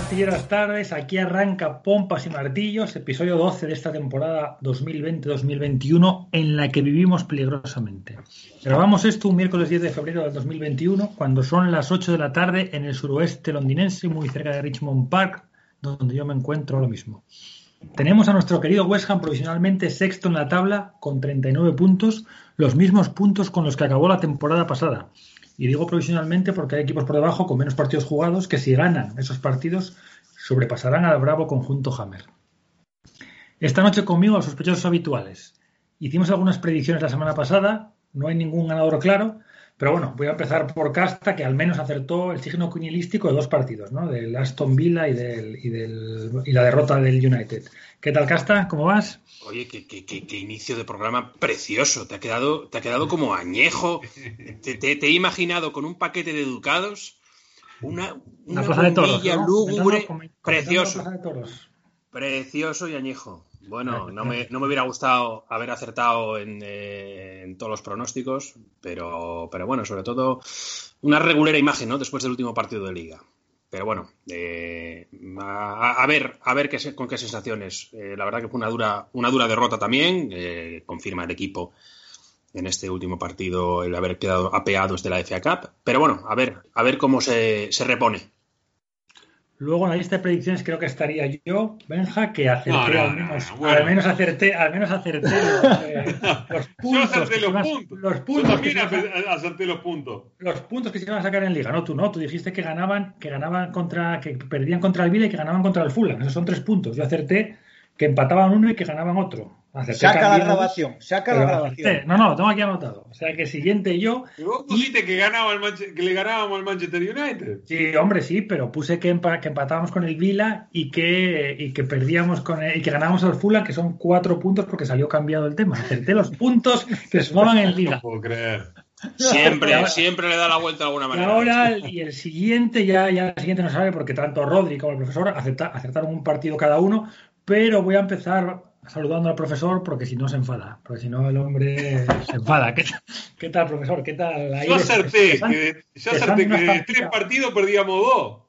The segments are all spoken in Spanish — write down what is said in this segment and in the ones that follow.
Martilleras tardes, aquí arranca Pompas y Martillos, episodio 12 de esta temporada 2020-2021 en la que vivimos peligrosamente. Grabamos esto un miércoles 10 de febrero del 2021 cuando son las 8 de la tarde en el suroeste londinense, muy cerca de Richmond Park, donde yo me encuentro ahora mismo. Tenemos a nuestro querido West Ham provisionalmente sexto en la tabla con 39 puntos, los mismos puntos con los que acabó la temporada pasada. Y digo provisionalmente porque hay equipos por debajo con menos partidos jugados que si ganan esos partidos sobrepasarán al bravo conjunto Hammer. Esta noche conmigo los sospechosos habituales. Hicimos algunas predicciones la semana pasada, no hay ningún ganador claro, pero bueno, voy a empezar por Casta, que al menos acertó el signo quinielístico de dos partidos, ¿no? Del Aston Villa y, del, y, del, y la derrota del United. ¿Qué tal, Casta? ¿Cómo vas? Oye, qué, qué, qué, qué, inicio de programa precioso. Te ha quedado, te ha quedado como añejo. Te, te, te he imaginado con un paquete de educados, una, una plaza de toros, ¿no? lúgubre, Comentando- precioso. comentando la plaza de toros. Precioso y añejo. Bueno, no me, no me hubiera gustado haber acertado en, eh, en todos los pronósticos, pero, pero bueno, sobre todo una regulera imagen, ¿no? Después del último partido de liga. Pero bueno, eh, a, a ver, a ver qué, con qué sensaciones. Eh, la verdad que fue una dura, una dura derrota también. eh, confirma el equipo en este último partido el haber quedado apeados de la FA Cup. Pero bueno, a ver, a ver cómo se, se repone. Luego en la lista de predicciones creo que estaría yo, Benja, que acerté No, no, al no, menos, no, bueno. al menos acerté, al menos los, puntos, los puntos. también acerté los puntos. los puntos que se iban a sacar en liga, no tú no, tú dijiste que ganaban, que ganaban contra, que perdían contra el Vila y que ganaban contra el Fulham, esos son tres puntos. Yo acerté que empataban uno y que ganaban otro. Acerté Saca la grabación, saca la grabación. acerté. No, no, tengo aquí anotado. O sea que siguiente yo, Y vos pusiste que, ganaba el Manche- que le ganábamos al Manchester United. sí, hombre, sí, pero puse que, empa- que empatábamos con el Vila y que, y que perdíamos con el- y que ganábamos al Fulham, que son cuatro puntos porque salió cambiado el tema. Acerté los puntos que sumaban en No liga. puedo creer. Siempre, ahora- siempre le da la vuelta de alguna Y manera. ahora, y el siguiente, ya, ya el siguiente no sabe, porque tanto Rodri como el profesor acepta- acertaron un partido cada uno, pero voy a empezar saludando al profesor porque si no se enfada, porque si no el hombre se enfada. ¿Qué, qué tal, profesor? ¿Qué tal? Ahí Yo acerté, que, yo acerté que de tres partidos perdíamos dos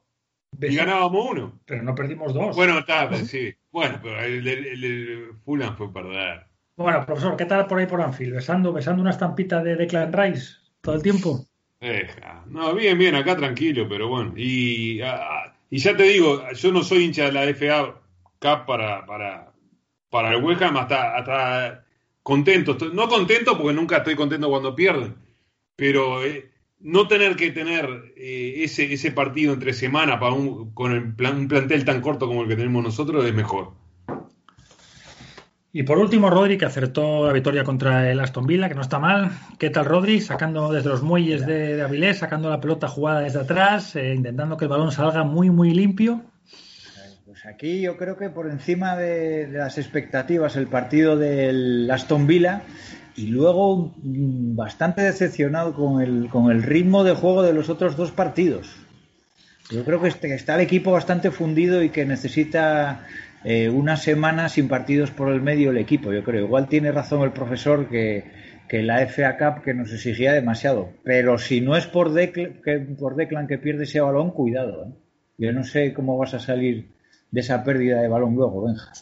y ganábamos uno. Pero no perdimos dos. Bueno, está, pues, sí. Bueno, pero el, el, el- el Fulham fue perder. Bueno, profesor, ¿qué tal por ahí por Anfield? ¿Besando, besando una estampita de Declan Rice todo el tiempo? No, bien, bien, acá tranquilo, pero bueno. Y, ah, y ya te digo, yo no soy hincha de la FA Cup para, para, para el West Ham hasta, hasta contento. No contento porque nunca estoy contento cuando pierden, pero eh, no tener que tener eh, ese, ese partido entre semana para un, con el plan- un plantel tan corto como el que tenemos nosotros es mejor. Y por último, Rodri, que acertó la victoria contra el Aston Villa, que no está mal. ¿Qué tal, Rodri? Sacando desde los muelles de, de Avilés, sacando la pelota jugada desde atrás, eh, intentando que el balón salga muy, muy limpio. Pues aquí yo creo que por encima de, las expectativas el partido del Aston Villa y luego mm, bastante decepcionado con el, con el ritmo de juego de los otros dos partidos. Yo creo que este- está el equipo bastante fundido y que necesita eh, una semana sin partidos por el medio el equipo. Yo creo. Igual tiene razón el profesor que, que la FA Cup que nos exigía demasiado. Pero si no es por, Decl- que, Declan que pierde ese balón, cuidado. ¿eh? Yo no sé cómo vas a salir de esa pérdida de balón luego, Benja.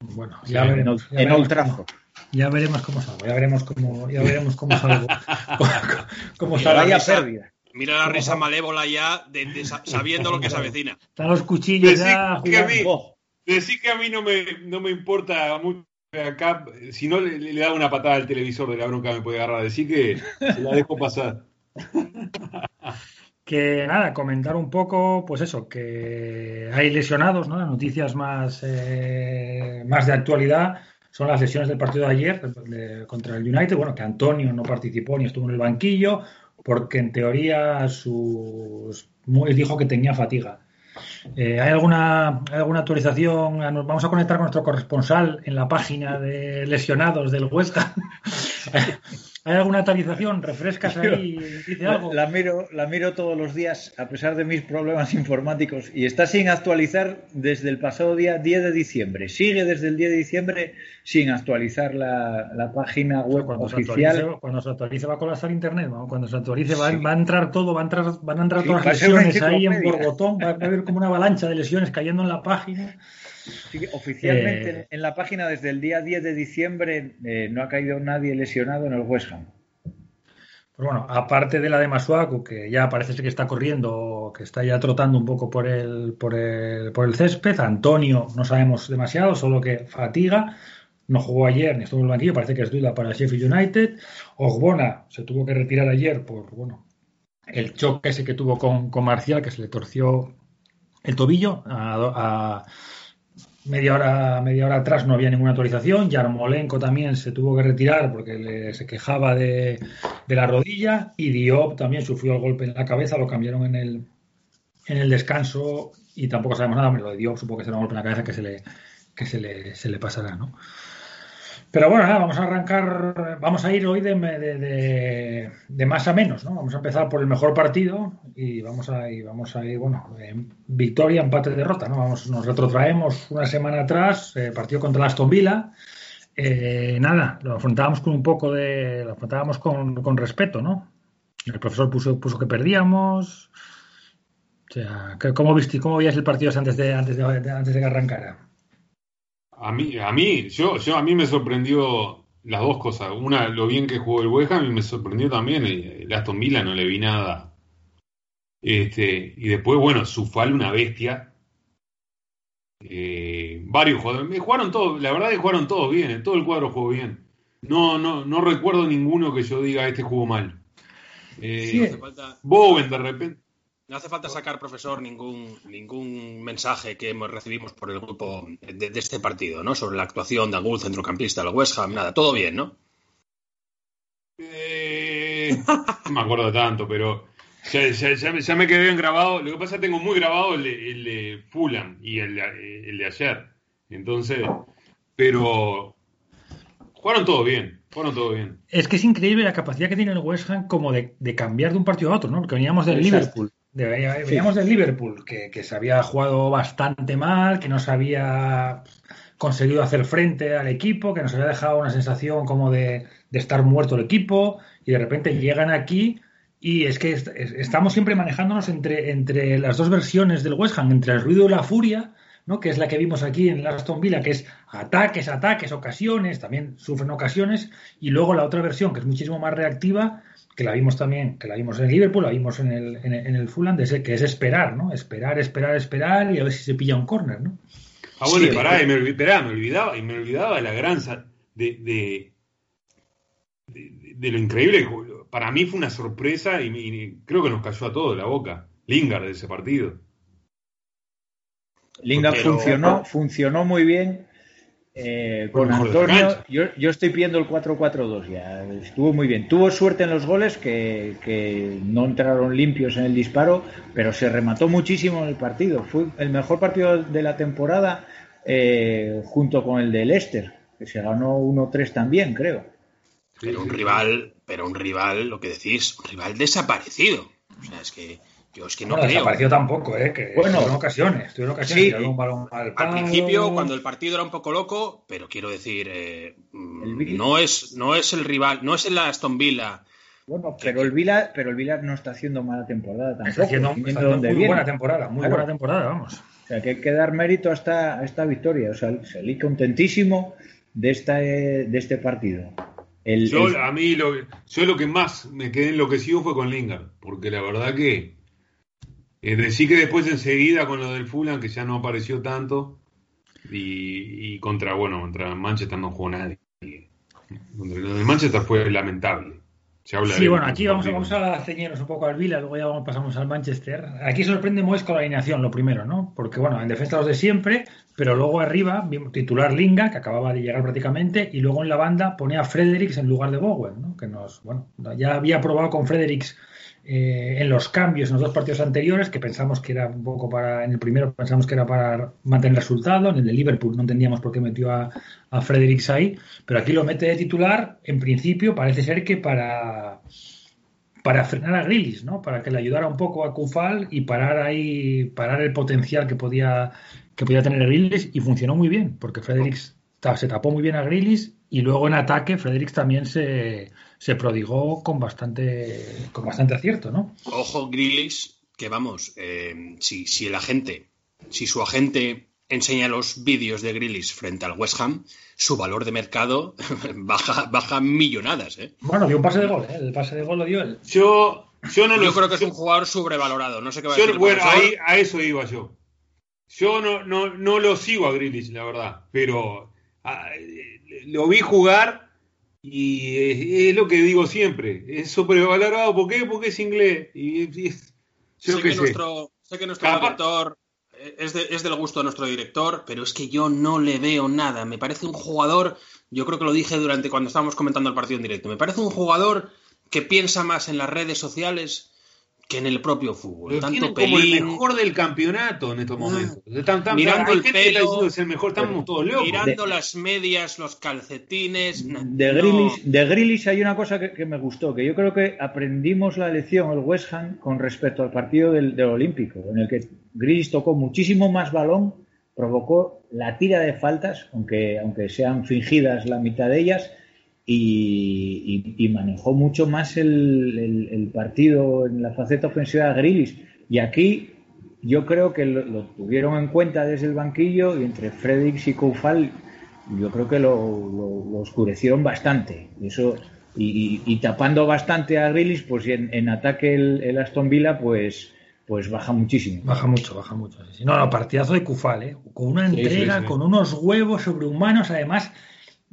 Bueno, ya en veremos. Ya en veremos Old Trafford. cómo- Ya veremos cómo salgo, ya veremos cómo, ya veremos cómo salgo. cómo, salgo. Vaya pérdida. Mira la risa malévola ya de, de sa- sabiendo lo que se avecina. Están los cuchillos Decí ya que a mí- Decir que a mí no me, no me importa mucho acá, si no le, le da una patada al televisor de la bronca me puede agarrar. Decir que se la dejo pasar. Que nada, comentar un poco, pues eso, que hay lesionados, ¿no? Las noticias más, eh, más de actualidad son las lesiones del partido de ayer contra el United. Bueno, que Antonio no participó ni estuvo en el banquillo, porque en teoría sus dijo que tenía fatiga. Eh, ¿hay, alguna, ¿Hay alguna actualización? Ah, vamos a conectar con nuestro corresponsal en la página de lesionados del Huesca. ¿Hay alguna actualización? ¿Refrescas ahí? ¿Dice algo? La, miro, la miro todos los días, a pesar de mis problemas informáticos, y está sin actualizar desde el pasado día 10 de diciembre. Sigue desde el 10 de diciembre sin actualizar la, página web cuando oficial. Se cuando se actualice va a colapsar internet, cuando se actualice va, a entrar todo, va a entrar, van a entrar todas las lesiones ahí en borbotón, va a haber como una avalancha de lesiones cayendo en la página. Oficialmente eh, en la página desde el día 10 de diciembre eh, no ha caído nadie lesionado en el West Ham. Pues bueno, aparte de la de Masuaku, que ya parece ser que está corriendo, que está ya trotando un poco por el, por el, por el césped, Antonio no sabemos demasiado, solo que fatiga, no jugó ayer ni estuvo en el banquillo, parece que es duda para Sheffield United. Ogbona se tuvo que retirar ayer por bueno el choque ese que tuvo con, con Marcial, que se le torció el tobillo a, media hora, media hora atrás no había ninguna autorización. Yarmolenko también se tuvo que retirar porque se quejaba de, la rodilla. Y Diop también sufrió el golpe en la cabeza, lo cambiaron en el, en el descanso y tampoco sabemos nada. Lo de Diop supongo que será un golpe en la cabeza que se le, que se le, se le pasará, ¿no? Pero bueno, nada, vamos a arrancar, vamos a ir hoy de, de, más a menos, ¿no? Vamos a empezar por el mejor partido y vamos a ir, vamos a ir, bueno, victoria, empate, derrota, ¿no? Vamos, nos retrotraemos una semana atrás, eh, partido contra Aston Villa. Eh, nada, lo afrontábamos con un poco de, lo afrontábamos con, respeto, ¿no? El profesor puso, puso que perdíamos. O sea, ¿cómo viste, cómo veías el partido antes de, antes de, antes de que arrancara? A mí, a mí, yo, yo a mí me sorprendió las dos cosas. Una, lo bien que jugó el West Ham y me sorprendió también el, Aston Villa, no le vi nada. Este, y después, bueno, Sufal, una bestia. Eh, varios jugadores. Jugaron todos, la verdad es que jugaron todos bien, todo el cuadro jugó bien. No, no, no recuerdo ninguno que yo diga este jugó mal. Eh, Bowen de repente. No hace falta sacar, profesor, ningún, ningún mensaje que recibimos por el grupo de, este partido, ¿no? Sobre la actuación de algún centrocampista, el West Ham, nada, todo bien, ¿no? Eh, no me acuerdo tanto, pero ya, me quedé bien grabado. Lo que pasa es que tengo muy grabado el, de Fulham y el, de ayer. Entonces, pero jugaron todo bien. Fueron todo bien. Es que es increíble la capacidad que tiene el West Ham como de, cambiar de un partido a otro, ¿no? Porque veníamos del Liverpool Veníamos del Liverpool, que, se había jugado bastante mal, que no se había conseguido hacer frente al equipo, que nos había dejado una sensación como de, estar muerto el equipo, y de repente llegan aquí y es que estamos siempre manejándonos entre, entre las dos versiones del West Ham, entre el ruido y la furia, ¿no? que es la que vimos aquí en Aston Villa, que es ataques, ataques, ocasiones, también sufren ocasiones, y luego la otra versión, que es muchísimo más reactiva, que la vimos también, que la vimos en el Liverpool, la vimos en el, en el, Fulham, de que es esperar, ¿no? Esperar, esperar, esperar y a ver si se pilla un córner, ¿no? Ah, bueno, y pará, y me, olvidaba, y me olvidaba de la gran de, de, lo increíble. Para mí fue una sorpresa y, creo que nos cayó a todos la boca. Lingard de ese partido. Lingard funcionó, funcionó muy bien eh, con Antonio, yo, yo, estoy pidiendo el 4-4-2 ya. Estuvo muy bien. Tuvo suerte en los goles que, no entraron limpios en el disparo, pero se remató muchísimo en el partido. Fue el mejor partido de la temporada eh, junto con el de Leicester, que se ganó 1-3 también, creo. Pero un rival, pero un rival, lo que decís, un rival desaparecido. O sea, es que yo es que no, creo. desapareció tampoco, ¿eh? Que bueno, en ocasiones. en ocasiones. Sí. Un balón al, principio, cuando el partido era un poco loco, pero quiero decir, eh, no, es, no es el rival, no es el Aston Villa. Bueno, pero el Villa, pero el Villa no está haciendo mala temporada tampoco. Está haciendo, muy buena temporada, muy buena temporada, vamos. O sea, que hay que dar mérito a esta, esta victoria. O sea, salí contentísimo de, esta, de este partido. yo, a mí, lo, yo lo que más me quedé enloquecido fue con Lingard, porque la verdad que decir que después enseguida con lo del Fulham, que ya no apareció tanto, y, contra, bueno, contra Manchester no jugó nadie. Contra lo del Manchester fue lamentable. sí, bueno, aquí vamos, vamos a ceñirnos un poco al Vila, luego ya pasamos al Manchester. Aquí sorprende Moes con la alineación, lo primero, ¿no? Porque, bueno, en defensa los de siempre, pero luego arriba, titular Linga, que acababa de llegar prácticamente, y luego en la banda pone a Fredericks en lugar de Bowen, ¿no? Que nos, bueno, ya había probado con Fredericks eh, en los cambios en los dos partidos anteriores, que pensamos que era un poco para, en el primero pensamos que era para mantener el resultado, en el de Liverpool no entendíamos por qué metió a, a Fredericks ahí, pero aquí lo mete de titular, en principio parece ser que para para frenar a Grillis, ¿no? Para que le ayudara un poco a Kufal y parar ahí, parar el potencial que podía, que podía tener Grillis y funcionó muy bien, porque Fredericks se tapó muy bien a Grillis y luego en ataque Fredericks también se, se prodigó con bastante, con bastante acierto, ¿no? Ojo, Grillis, que vamos, eh, si, si el agente, si su agente enseña los vídeos de Grillis frente al West Ham, su valor de mercado baja, baja millonadas. ¿eh? Bueno, dio un pase de gol, ¿eh? el pase de gol lo dio él. Yo, yo no Yo lo creo que es un jugador sobrevalorado. No sé qué va a decir. bueno, ahí, a eso iba yo. Yo no, no, no lo sigo a Grealish, la verdad, pero ah, eh, lo vi jugar y es, es lo que digo siempre, es sobrevalorado. ¿Por qué? Porque es inglés. Y, y es- yo sé, que sé. nuestro, sé que nuestro Capaz- director eh, es, de- es del gusto de nuestro director, pero es que yo no le veo nada. Me parece un jugador, yo creo que lo dije durante cuando estábamos comentando el partido en directo, me parece un jugador que piensa más en las redes sociales que en el propio fútbol. Lo Tanto tienen como el mejor del campeonato en estos Ah. momentos. Están- están- Mirando el pelo, es el mejor, estamos todos locos. mirando las medias, los calcetines. De no. Grealish, de Grealish hay una cosa que, que me gustó, que yo creo que aprendimos la lección el West Ham con respecto al partido del, del Olímpico, en el que Grealish tocó muchísimo más balón, provocó la tira de faltas, aunque, aunque sean fingidas la mitad de ellas, y, y- y manejó mucho más el, el- el partido en la faceta ofensiva de Grealish. Y aquí yo creo que lo, lo tuvieron en cuenta desde el banquillo y entre Fredericks y Koufal yo creo que lo, lo- lo oscurecieron bastante. Y Eso, y, y- y tapando bastante a Grealish, pues en, en ataque el, el Aston Villa, pues, pues baja muchísimo. Baja mucho, baja mucho. sí, sí. No, no, partidazo de Cufal, ¿eh? Con una Sí, sí, entrega, sí. con unos huevos sobrehumanos, además,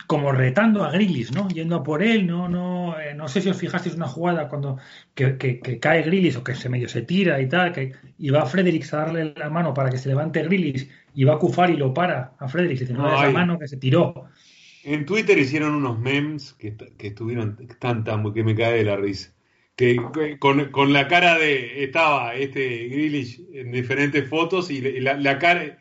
como retando a Grillis, ¿no? Yendo a por él, no, no, eh, no sé si os fijasteis una jugada cuando que, que- que cae Grillis o que se medio se tira y tal, que y va Fredericks a darle la mano para que se levante Grillis y va a Cufal y lo para a Fredericks y dice, no, esa mano que se tiró. En Twitter hicieron unos memes que, que estuvieron tan tan que me cae de la risa. Que, que con, con la cara de estaba este Grealish en diferentes fotos y la cara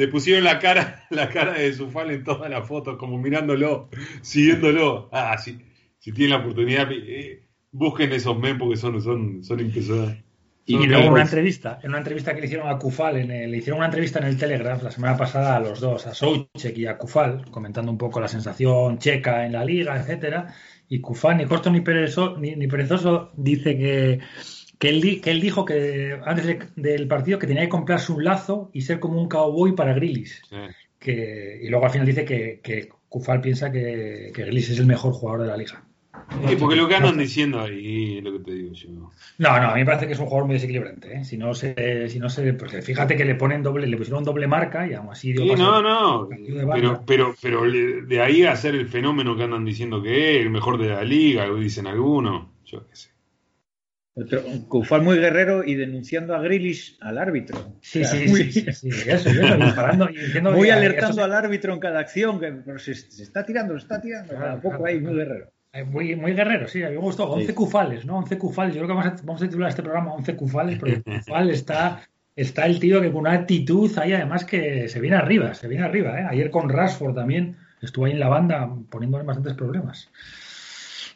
le pusieron la cara la cara de Zufal en todas las fotos como mirándolo, siguiéndolo. Ah, si, si tienen la oportunidad eh, busquen esos memes porque son son son impresionantes. Y, Son luego en una entrevista, en una entrevista que le hicieron a Kufal, en el- le hicieron una entrevista en el Telegraph la semana pasada a los dos, a Soucek y a Kufal, comentando un poco la sensación checa en la liga, etcétera. Y Kufal, ni corto ni perezoso, ni, ni perezoso, dice que, que, él, di- que él dijo que antes de- del partido que tenía que comprarse un lazo y ser como un cowboy para Grillis. Sí. Que, y luego al final dice que, que Kufal piensa que, que es el mejor jugador de la liga. Sí, porque lo que andan diciendo ahí lo que te digo yo. No, no, a mí me parece que es un jugador muy desequilibrante. ¿eh? Si no se, si no se, porque fíjate que le ponen doble, le pusieron doble marca y aún así dio Sí, no, no. Pero, pero, pero de ahí a ser el fenómeno que andan diciendo que es, el mejor de la liga, lo dicen algunos. Yo qué sé. Otro, Koufal muy guerrero y denunciando a Grealish al árbitro. Sí, O sea, sí, muy, sí, sí, sí, eso, eso, disparando y diciendo muy que- alertando eso- al árbitro en cada acción, que pero se, se está tirando, se está tirando. Claro, Tampoco claro, ahí, muy guerrero. eh, Muy, muy guerrero, sí, a mí me gustó. 11 Sí. cufales, ¿no? 11 cufales. Yo creo que vamos a, vamos a titular este programa 11 cufales, porque cufal está, está el tío que con una actitud ahí, además que se viene arriba, se viene arriba, ¿eh? Ayer con Rashford también estuvo ahí en la banda poniéndole bastantes problemas.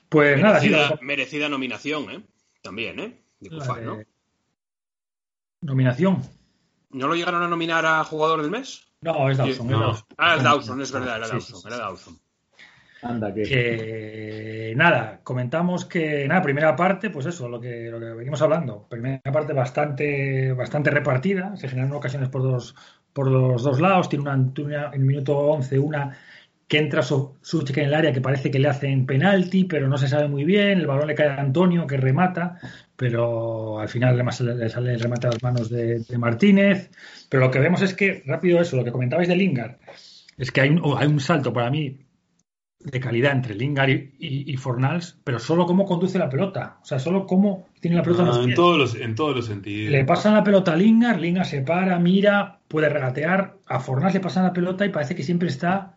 Pues nada, sí, merecida nominación, ¿eh? También, ¿eh? De ¿no? Nominación. ¿No lo llegaron a nominar a jugador del mes? No, es Dawson. No. es Dawson. Ah, es Dawson, es verdad, era Sí, Dawson, sí, sí. era Dawson. Anda, que. Que nada, comentamos que nada, primera parte, pues eso, lo que, lo que venimos hablando. Primera parte bastante, bastante repartida, se generan ocasiones por dos, por los dos lados, tiene una, tiene una- en el minuto 11 una que entra su, Suchek en el área que parece que le hacen penalti, pero no se sabe muy bien, el balón le cae a Antonio que remata, pero al final además le, le sale el remate a las manos de, de Martínez, pero lo que vemos es que, rápido eso, lo que comentabais de Lingard, es que hay un, hay un salto para mí de calidad entre Lingard y, y- y Fornals, pero solo cómo conduce la pelota. O sea, solo cómo tiene la pelota en Ah, los en, pies. todos los, en todos los sentidos. Le pasan la pelota a Lingard, Lingard se para, mira, puede regatear. A Fornals le pasan la pelota y parece que siempre está,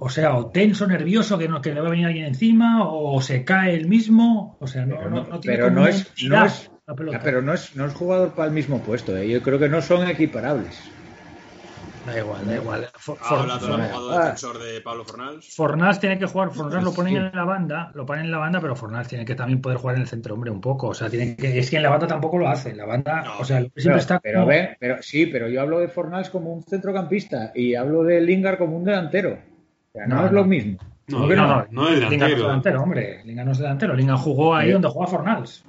o sea, o tenso, nervioso, que, no, que le va a venir alguien encima, o se cae él mismo. O sea, no, Pero no, no- no tiene pero como es- no es- la pelota. Ya, pero no es, no es jugador para el mismo puesto. ¿eh? Yo creo que no son equiparables. Da igual, da igual. For- Ha For- hablado el For- abogado Ah. defensor de Pablo Fornals. Fornals tiene que jugar, Fornals lo ponen Sí. en la banda, lo ponen en la banda, pero Fornals tiene que también poder jugar en el centro, hombre, un poco. O sea, tiene que, es que en la banda tampoco lo hace. La banda, No. o sea, siempre Pero, está pero, como- ve, pero sí, pero yo hablo de Fornals como un centrocampista y hablo de Lingard como un delantero. O sea, no, No, es lo mismo. No, ¿Cómo que no, no es Lingard no es delantero. delantero, hombre. Lingard no es delantero. Lingard jugó ahí Sí. donde juega Fornals.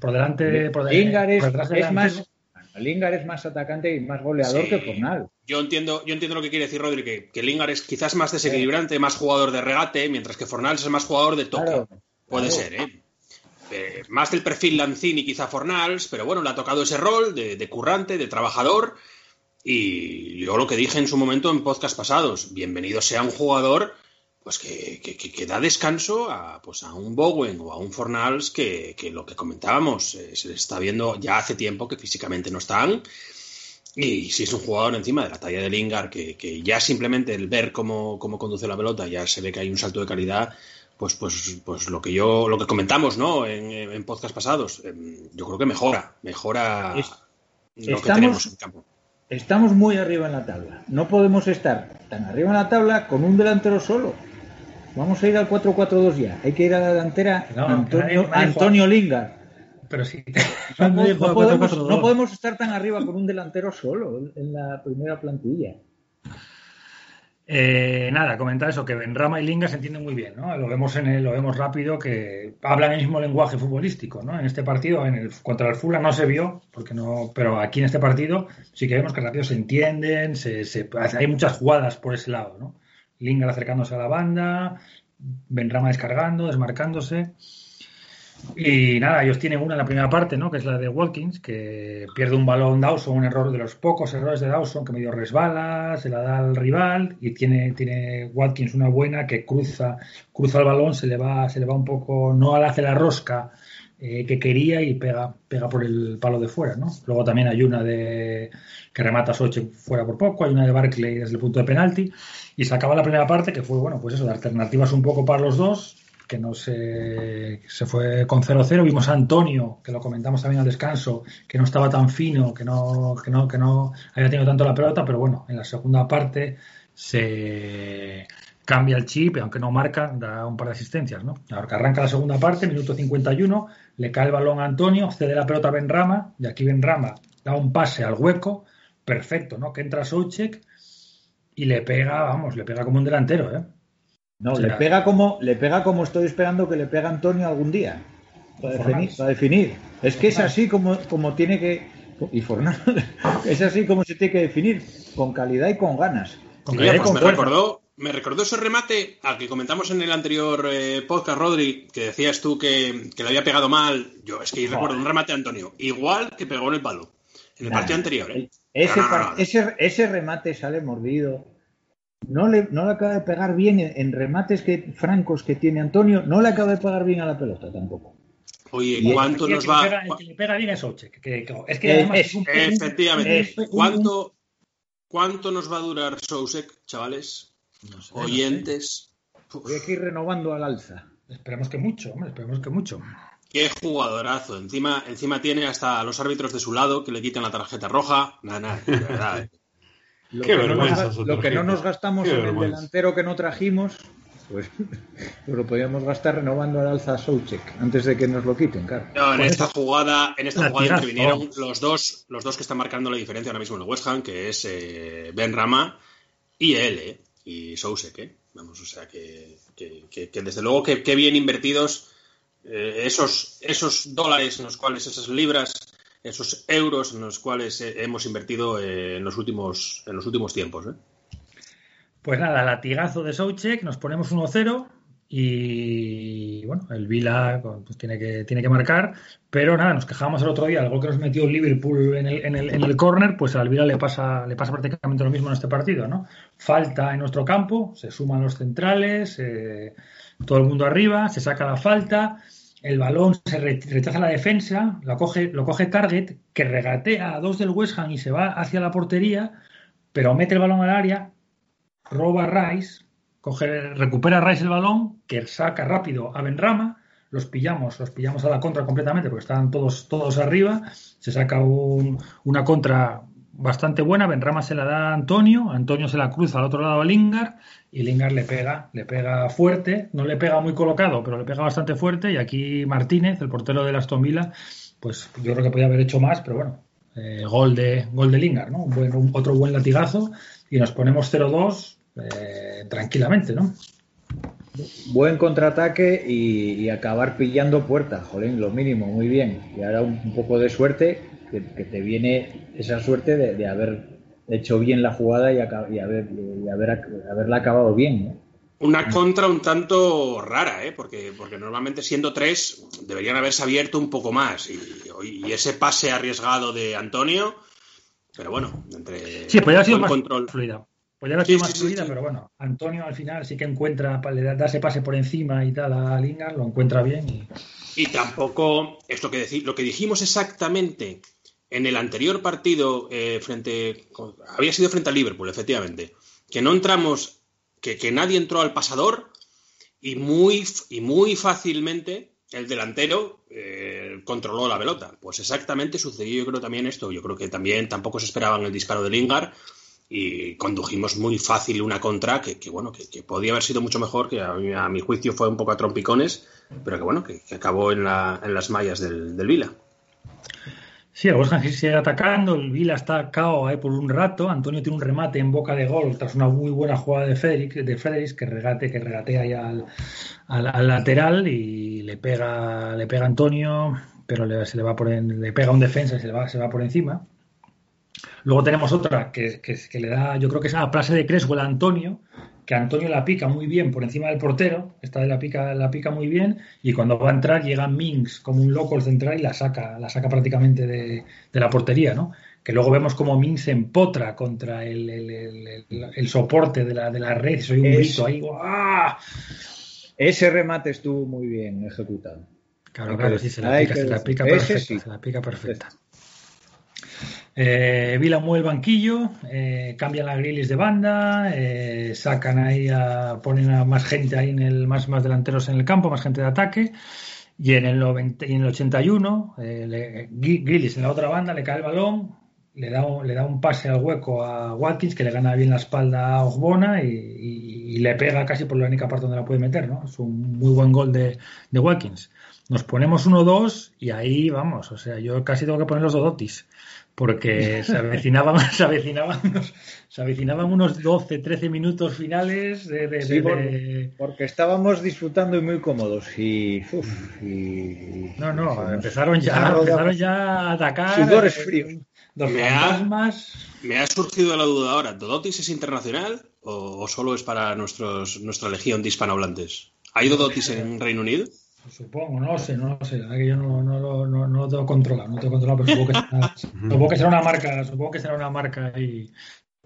Por delante, por delante. Lingard es, por más. Lingard es más atacante y más goleador Sí. que Fornals. Yo entiendo, yo entiendo lo que quiere decir Rodri, que, que Lingard es quizás más desequilibrante, más jugador de regate, mientras que Fornals es más jugador de toque. Claro, Puede claro. ser, ¿eh? Eh, Más del perfil Lanzini, quizá Fornals, pero bueno, le ha tocado ese rol de, de currante, de trabajador. Y yo lo que dije en su momento en podcast pasados, bienvenido sea un jugador pues que, que- da descanso a, pues a un Bowen o a un Fornals que, que lo que comentábamos, eh, se les está viendo ya hace tiempo que físicamente no están. Y si es un jugador encima de la talla de Lingard, que, que ya simplemente el ver cómo, cómo conduce la pelota ya se ve que hay un salto de calidad, pues, pues, pues lo que yo, lo que comentamos, ¿no? En, en podcast pasados, em, yo creo que mejora, mejora Es- lo que tenemos en campo. Estamos muy arriba en la tabla. No podemos estar tan arriba en la tabla con un delantero solo. Vamos a ir al 4-4-2 ya. Hay que ir a la delantera No, Antonio, Lingard. Pero sí. No, Nadie no juega podemos, 4-4-2. no podemos estar tan arriba con un delantero solo en la primera plantilla. Eh, nada, comentar eso, que Benrama y Linga se entienden muy bien, ¿no? Lo vemos en el, lo vemos rápido que hablan el mismo lenguaje futbolístico, ¿no? En este partido, en el, contra el Fulham no se vio, porque no, pero aquí en este partido sí que vemos que rápido se entienden, se, se- hay muchas jugadas por ese lado, ¿no? Lingard acercándose a la banda, Benrama descargando, desmarcándose. Y nada, ellos tienen una en la primera parte, ¿no? Que es la de Watkins, que pierde un balón Dawson, un error de los pocos errores de Dawson, que medio resbala, se la da al rival, y tiene, tiene Watkins una buena que cruza, cruza el balón, se le va, se le va un poco, no hace la rosca eh, que quería y pega, pega por el palo de fuera, ¿no? Luego también hay una de que remata Soche fuera por poco, hay una de Barclay desde el punto de penalti, y se acaba la primera parte, que fue, bueno, pues eso, de alternativas un poco para los dos, que no se, se fue con 0-0. Vimos a Antonio, que lo comentamos también al descanso, que no estaba tan fino, que no, que no, que no había tenido tanto la pelota, pero bueno, en la segunda parte se cambia el chip, aunque no marca, da un par de asistencias, ¿no? Ahora que arranca la segunda parte, minuto 51, le cae el balón a Antonio, cede la pelota a Benrama, y aquí Benrama da un pase al hueco, perfecto, ¿no? Que entra Soucek y le pega, vamos, le pega como un delantero, ¿eh? No, O sea, le pega como le pega como estoy esperando que le pega Antonio algún día. Para definir, Fornals. para definir. Es que es así como, como tiene que. Y Fornals. Es así como se tiene que definir. Con calidad y con ganas. Con y pues con me fuerza. recordó, me recordó ese remate al que comentamos en el anterior eh, podcast, Rodri, que decías tú que, que le había pegado mal. Yo es que recuerdo un remate de Antonio, igual que pegó en el palo, en el Nah, partido anterior. ¿eh? Ese, No, no, no, par- no. ese, ese remate sale mordido. No le, no le acaba de pegar bien en, en remates que, francos que tiene Antonio. No le acaba de pegar bien a la pelota tampoco. Oye, Y- ¿cuánto nos que le va? pega- el que le pega bien es que- que- es que Eh, además es- es un- Efectivamente. Es- ¿Cuánto, ¿Cuánto nos va a durar Sousek, chavales? no sé, no Oyentes. Voy aquí renovando al alza. sé. Esperemos que mucho, hombre, esperemos que mucho. Qué jugadorazo. Encima, encima tiene hasta a los árbitros de su lado que le quitan la tarjeta roja. Nada, nada, de verdad. Lo, Qué que, no nos, lo que no gastamos Qué en el delantero que no trajimos, pues, pues lo podíamos gastar renovando al alza a Soucek antes de que nos lo quiten, claro. No, en Pues esta jugada, en esta jugada intervinieron los dos, los dos que están marcando la diferencia ahora mismo en el West Ham, que es eh, Ben Rama y él, eh, y Sousek, eh. Vamos, o sea que, que- que- que desde luego que, que bien invertidos eh, esos, esos dólares en los cuales, esas libras, esos euros en los cuales eh, hemos invertido eh, en los últimos, en los últimos tiempos, eh. Pues nada, latigazo de Soucek, nos ponemos 1-0 y bueno, el Vila pues, tiene, que, tiene que marcar, pero nada, nos quejamos el otro día, el gol que nos metió Liverpool en el, en el, en el córner, pues al Vila le pasa, le pasa prácticamente lo mismo en este partido, ¿no? Falta en nuestro campo, se suman los centrales, eh, todo el mundo arriba, se saca la falta, el balón se re- rechaza la defensa, lo coge, lo coge Target, que regatea a dos del West Ham y se va hacia la portería, pero mete el balón al área, roba a Rice, coge, recupera Rice el balón, que saca rápido a Benrama, los pillamos, los pillamos a la contra completamente porque estaban todos, todos arriba. Se saca una contra bastante buena. Benrama se la da a Antonio, Antonio se la cruza al otro lado a Lingard y Lingard le pega, le pega fuerte, no le pega muy colocado, pero le pega bastante fuerte. Y aquí Martínez, el portero de Aston Villa, pues yo creo que podía haber hecho más, pero bueno, eh, gol de gol de Lingard, ¿no? Otro buen latigazo y nos ponemos 0-2 eh, tranquilamente, ¿no? Buen contraataque y, acabar pillando puertas, jolín, lo mínimo, muy bien. Y ahora un, poco de suerte, que, te viene esa suerte de, haber hecho bien la jugada y, haber, haberla acabado bien. Una contra un tanto rara, ¿eh? porque, porque normalmente siendo tres deberían haberse abierto un poco más. Y, ese pase arriesgado de Antonio, pero bueno, entre sí, podría haber sido más control. fluida. Podría haber sido más fluida, pero bueno, Antonio al final sí que encuentra, le da ese pase por encima y tal a Lingard, lo encuentra bien. Y, y tampoco es lo que, lo que dijimos exactamente en el anterior partido eh, frente. Había sido frente a Liverpool, efectivamente. Que no entramos que, nadie entró al pasador y muy, y muy fácilmente el delantero eh, controló la pelota. Pues exactamente sucedió yo creo también esto. Yo creo que también tampoco se esperaban el disparo de Lingard y condujimos muy fácil una contra que, bueno, que, podía haber sido mucho mejor, que a mi, juicio fue un poco a trompicones, pero que bueno, que, acabó en, las mallas del, del Vila. Sí, el Ham sigue atacando, el Vila está cao ahí por un rato, Antonio tiene un remate en boca de gol tras una muy buena jugada de Federic, de que regate, que regatea ahí al, al, lateral y le pega, le pega Antonio, pero le, se le va por le pega un defensa y se, le va, se va por encima. Luego tenemos otra que, que, le da, yo creo que es a Plase de Creswell a Antonio, que Antonio la pica muy bien por encima del portero, esta de la pica, la pica muy bien, y cuando va a entrar llega Minx como un loco al central y la saca, la saca prácticamente de, la portería, ¿no? Que luego vemos como Minx empotra contra el, el, soporte de la, de la red, soy un grito ahí, Ese remate estuvo muy bien ejecutado. Claro, claro, sí, se la pica, se la pica perfecta, se la pica perfecta. Eh, Vila mueve el banquillo, eh, cambian la grillis de banda, eh, sacan ahí, a, ponen a más gente ahí en el, más, más delanteros en el campo, más gente de ataque. Y en el, 90, y en el 81, eh, en la otra banda le cae el balón, le da, un, le pase al hueco a Watkins, que le gana bien la espalda a Osbona y, le pega casi por la única parte donde la puede meter. ¿no? Es un muy buen gol de, de Watkins. Nos ponemos 1-2 y ahí vamos. O sea, yo casi tengo que poner los Dodotis porque se avecinaban, se avecinaban, unos, se avecinaban unos 12, 13 minutos finales de, porque estábamos disfrutando y muy cómodos y, no, no, empezaron ya, empezaron ya a atacar. Sudores fríos. me, ha, me ha surgido la duda ahora, ¿Dodotis es internacional o, solo es para nuestros, nuestra legión de hispanohablantes? ¿Hay Dodotis en Reino Unido? Supongo, no lo sé, no lo sé. La que yo no, no, no, no, no lo tengo controlado, no tengo controlado, pero supongo que, será, supongo que será una marca, supongo que será una marca ahí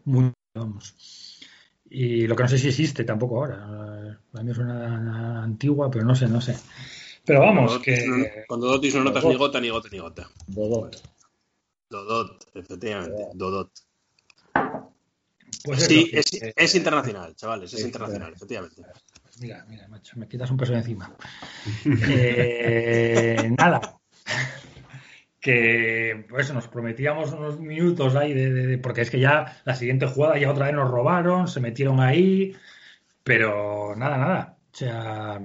muy, vamos. Y lo que no sé si existe tampoco ahora. La mía es una antigua, pero no sé, no sé. Pero vamos, que. Cuando Dotis no notas ni gota, ni gota, ni gota. Dodot. Dodot, efectivamente. Dodot. Pues sí, es, es, internacional, chavales, es internacional, efectivamente. Mira, mira, macho, me quitas un peso de encima. Eh, nada. que pues nos prometíamos unos minutos ahí de, porque es que ya la siguiente jugada ya otra vez nos robaron, se metieron ahí, pero nada, nada. O sea,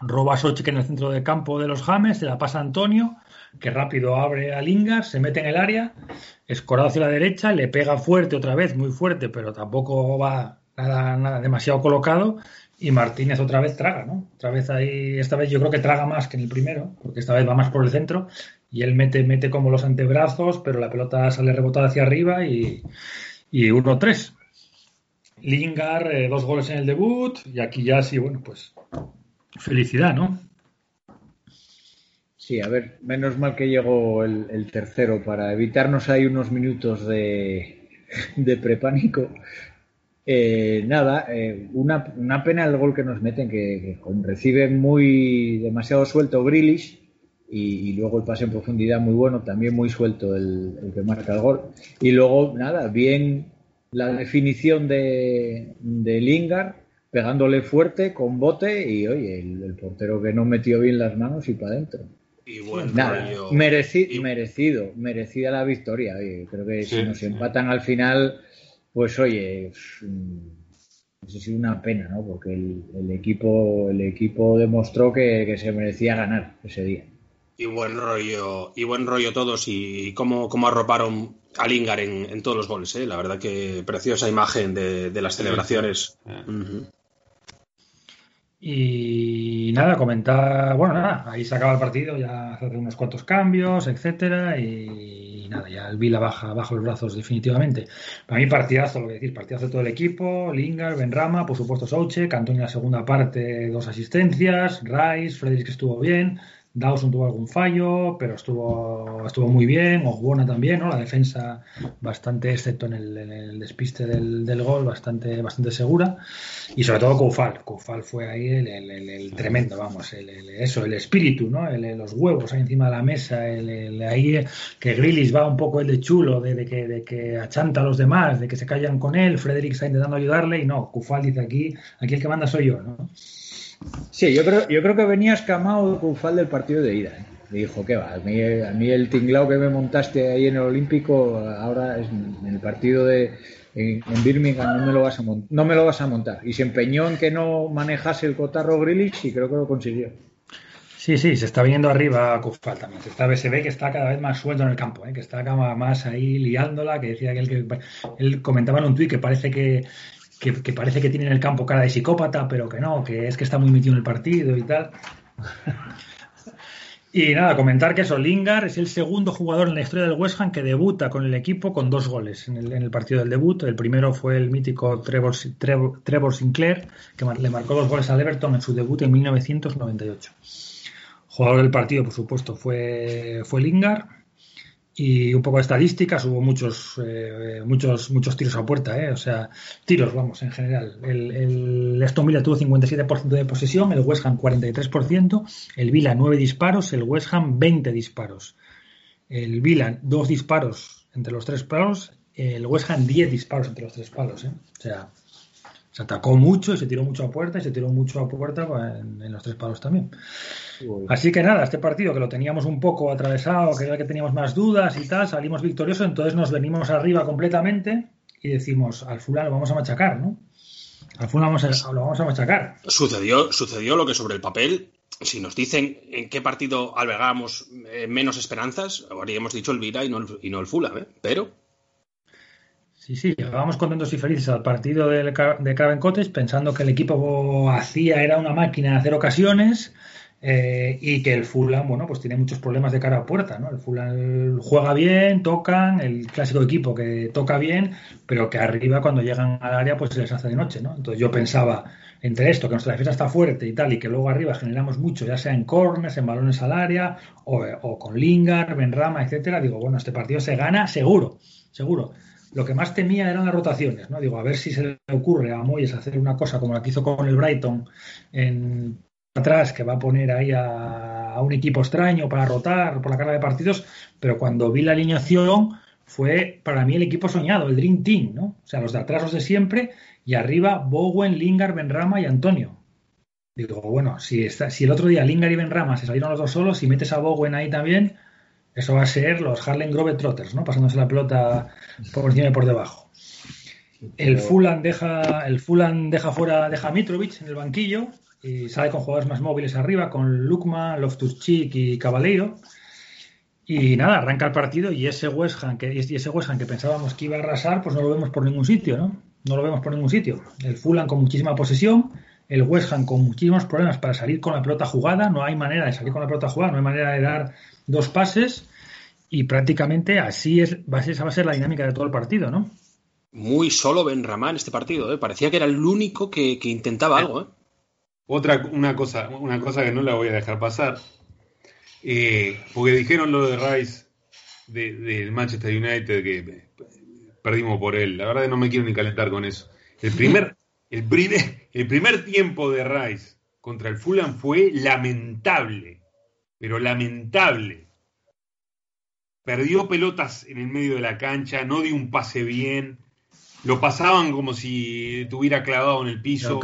roba Sochi en el centro del campo de los James, se la pasa a Antonio, que rápido abre a Lingard, se mete en el área, escorado hacia la derecha, le pega fuerte otra vez, muy fuerte, pero tampoco va nada, nada demasiado colocado y Martínez otra vez traga, ¿no? Otra vez ahí, esta vez yo creo que traga más que en el primero, porque esta vez va más por el centro y él mete, mete como los antebrazos, pero la pelota sale rebotada hacia arriba y, y 1-3. Lingard, eh, dos goles en el debut y aquí ya sí, bueno, pues felicidad, ¿no? Sí, a ver, menos mal que llegó el, tercero para evitarnos ahí unos minutos de, de prepánico eh, nada, eh, una, una, pena el gol que nos meten, que, recibe muy demasiado suelto Grillish y, luego el pase en profundidad muy bueno, también muy suelto el, que marca el gol. Y luego, nada, bien la definición de, de Lingard, pegándole fuerte con bote y oye, el, portero que no metió bien las manos y para adentro. Y bueno, merecido, merecida la victoria. creo que si nos empatan al final, pues oye, eso sí una pena, ¿no? Porque el, equipo, el equipo demostró que, se merecía ganar ese día. Y buen rollo, y buen rollo todos, y cómo, cómo arroparon a Lingard en, todos los goles, ¿eh? La verdad que preciosa imagen de, las celebraciones. Y nada, comentar, bueno, nada, ahí se acaba el partido, ya hace unos cuantos cambios, etcétera, y, nada, ya el Vila baja bajo los brazos definitivamente. Para mí partidazo, lo que decir, partidazo de todo el equipo, Lingard, Benrama, por supuesto Souche, Cantón en la segunda parte, dos asistencias, Rice, Frederick que estuvo bien, Dawson tuvo algún fallo, pero estuvo, estuvo muy bien. Ogbona también, ¿no? La defensa bastante, excepto en el, despiste del, gol, bastante, bastante segura. Y sobre todo Koufal. Koufal fue ahí el, tremendo, vamos, eso, el espíritu, ¿no? los huevos ahí encima de la mesa, el, ahí que Grillis va un poco el de chulo, de, que, de que achanta a los demás, de que se callan con él. Frederick está intentando ayudarle y no, Koufal dice aquí, aquí el que manda soy yo, ¿no? Sí, yo creo, yo creo que venía escamado Cufal del partido de ida. ¿eh? dijo, ¿qué va? A mí, el tinglao que me montaste ahí en el Olímpico, ahora es en el partido de en, Birmingham no me, lo vas a no me lo vas a montar. Y se empeñó en que no manejase el cotarro Grillich y creo que lo consiguió. Sí, sí, se está viniendo arriba Cufal también. Se, se ve que está cada vez más suelto en el campo, ¿eh? que está más ahí liándola, que decía que él, que él comentaba en un tuit que parece que que, parece que tiene en el campo cara de psicópata, pero que no, que es que está muy metido en el partido y tal. Y nada, comentar que eso, Lingard es el segundo jugador en la historia del West Ham que debuta con el equipo con dos goles en el, partido del debut. El primero fue el mítico Trevor, Trevor, Sinclair, que le marcó dos goles al Everton en su debut en 1998. Jugador del partido, por supuesto, fue, fue Lingard y un poco de estadísticas, hubo muchos, eh, muchos, muchos tiros a puerta, eh, o sea, tiros, vamos, en general. El, el Aston Villa tuvo 57% de posesión, el West Ham 43%, el Villa 9 disparos, el West Ham 20 disparos. El Villa 2 disparos entre los tres palos, el West Ham 10 disparos entre los tres palos, eh. o sea, se atacó mucho y se tiró mucho a puerta y se tiró mucho a puerta en, los tres palos también. Así que nada, este partido que lo teníamos un poco atravesado, que era que teníamos más dudas y tal, salimos victoriosos, entonces nos venimos arriba completamente y decimos, al Fulham lo vamos a machacar, ¿no? Al Fulham lo vamos a machacar. Sucedió, sucedió lo que sobre el papel, si nos dicen en qué partido albergamos eh, menos esperanzas, habríamos dicho el Vira y no, y no el Fulham, ¿eh? Pero Sí, sí, llegábamos contentos y felices al partido de, de pensando que el equipo hacía, era una máquina de hacer ocasiones eh, y que el Fulham, bueno, pues tiene muchos problemas de cara a puerta, ¿no? El Fulham juega bien, tocan, el clásico equipo que toca bien, pero que arriba cuando llegan al área pues se les hace de noche, ¿no? Entonces yo pensaba, entre esto, que nuestra defensa está fuerte y tal, y que luego arriba generamos mucho, ya sea en corners, en balones al área, o, o con Lingard, Benrama, etcétera, digo, bueno, este partido se gana seguro, seguro. Lo que más temía eran las rotaciones, ¿no? Digo, a ver si se le ocurre a Moyes hacer una cosa como la que hizo con el Brighton en atrás, que va a poner ahí a, un equipo extraño para rotar por la cara de partidos, pero cuando vi la alineación fue para mí el equipo soñado, el Dream Team, ¿no? O sea, los de atrás los de siempre y arriba Bowen, Lingard, Benrama y Antonio. Digo, bueno, si, está, si el otro día Lingard y Benrama se salieron los dos solos y metes a Bowen ahí también, eso va a ser los Harlem Trotters, ¿no? Pasándose la pelota por encima y por debajo. El Fulham deja, el deja fuera, deja Mitrovic en el banquillo y sale con jugadores más móviles arriba, con Lukma, Loftus-Cheek y Caballero. Y nada, arranca el partido y ese West Ham que, y ese West Ham que pensábamos que iba a arrasar, pues no lo vemos por ningún sitio, ¿no? No lo vemos por ningún sitio. El Fulham con muchísima posesión, el West Ham con muchísimos problemas para salir con la pelota jugada, no hay manera de salir con la pelota jugada, no hay manera de dar dos pases y prácticamente así es, esa va a ser la dinámica de todo el partido, ¿no? Muy solo Ben Ramán este partido, ¿eh? parecía que era el único que, intentaba algo. ¿eh? Otra una cosa, una cosa que no la voy a dejar pasar, eh, porque dijeron lo de Rice del Manchester United que perdimos por él. La verdad que no me quiero ni calentar con eso. El primer, el primer, el primer tiempo de Rice contra el Fulham fue lamentable, pero lamentable perdió pelotas en el medio de la cancha, no dio un pase bien, lo pasaban como si tuviera clavado en el piso.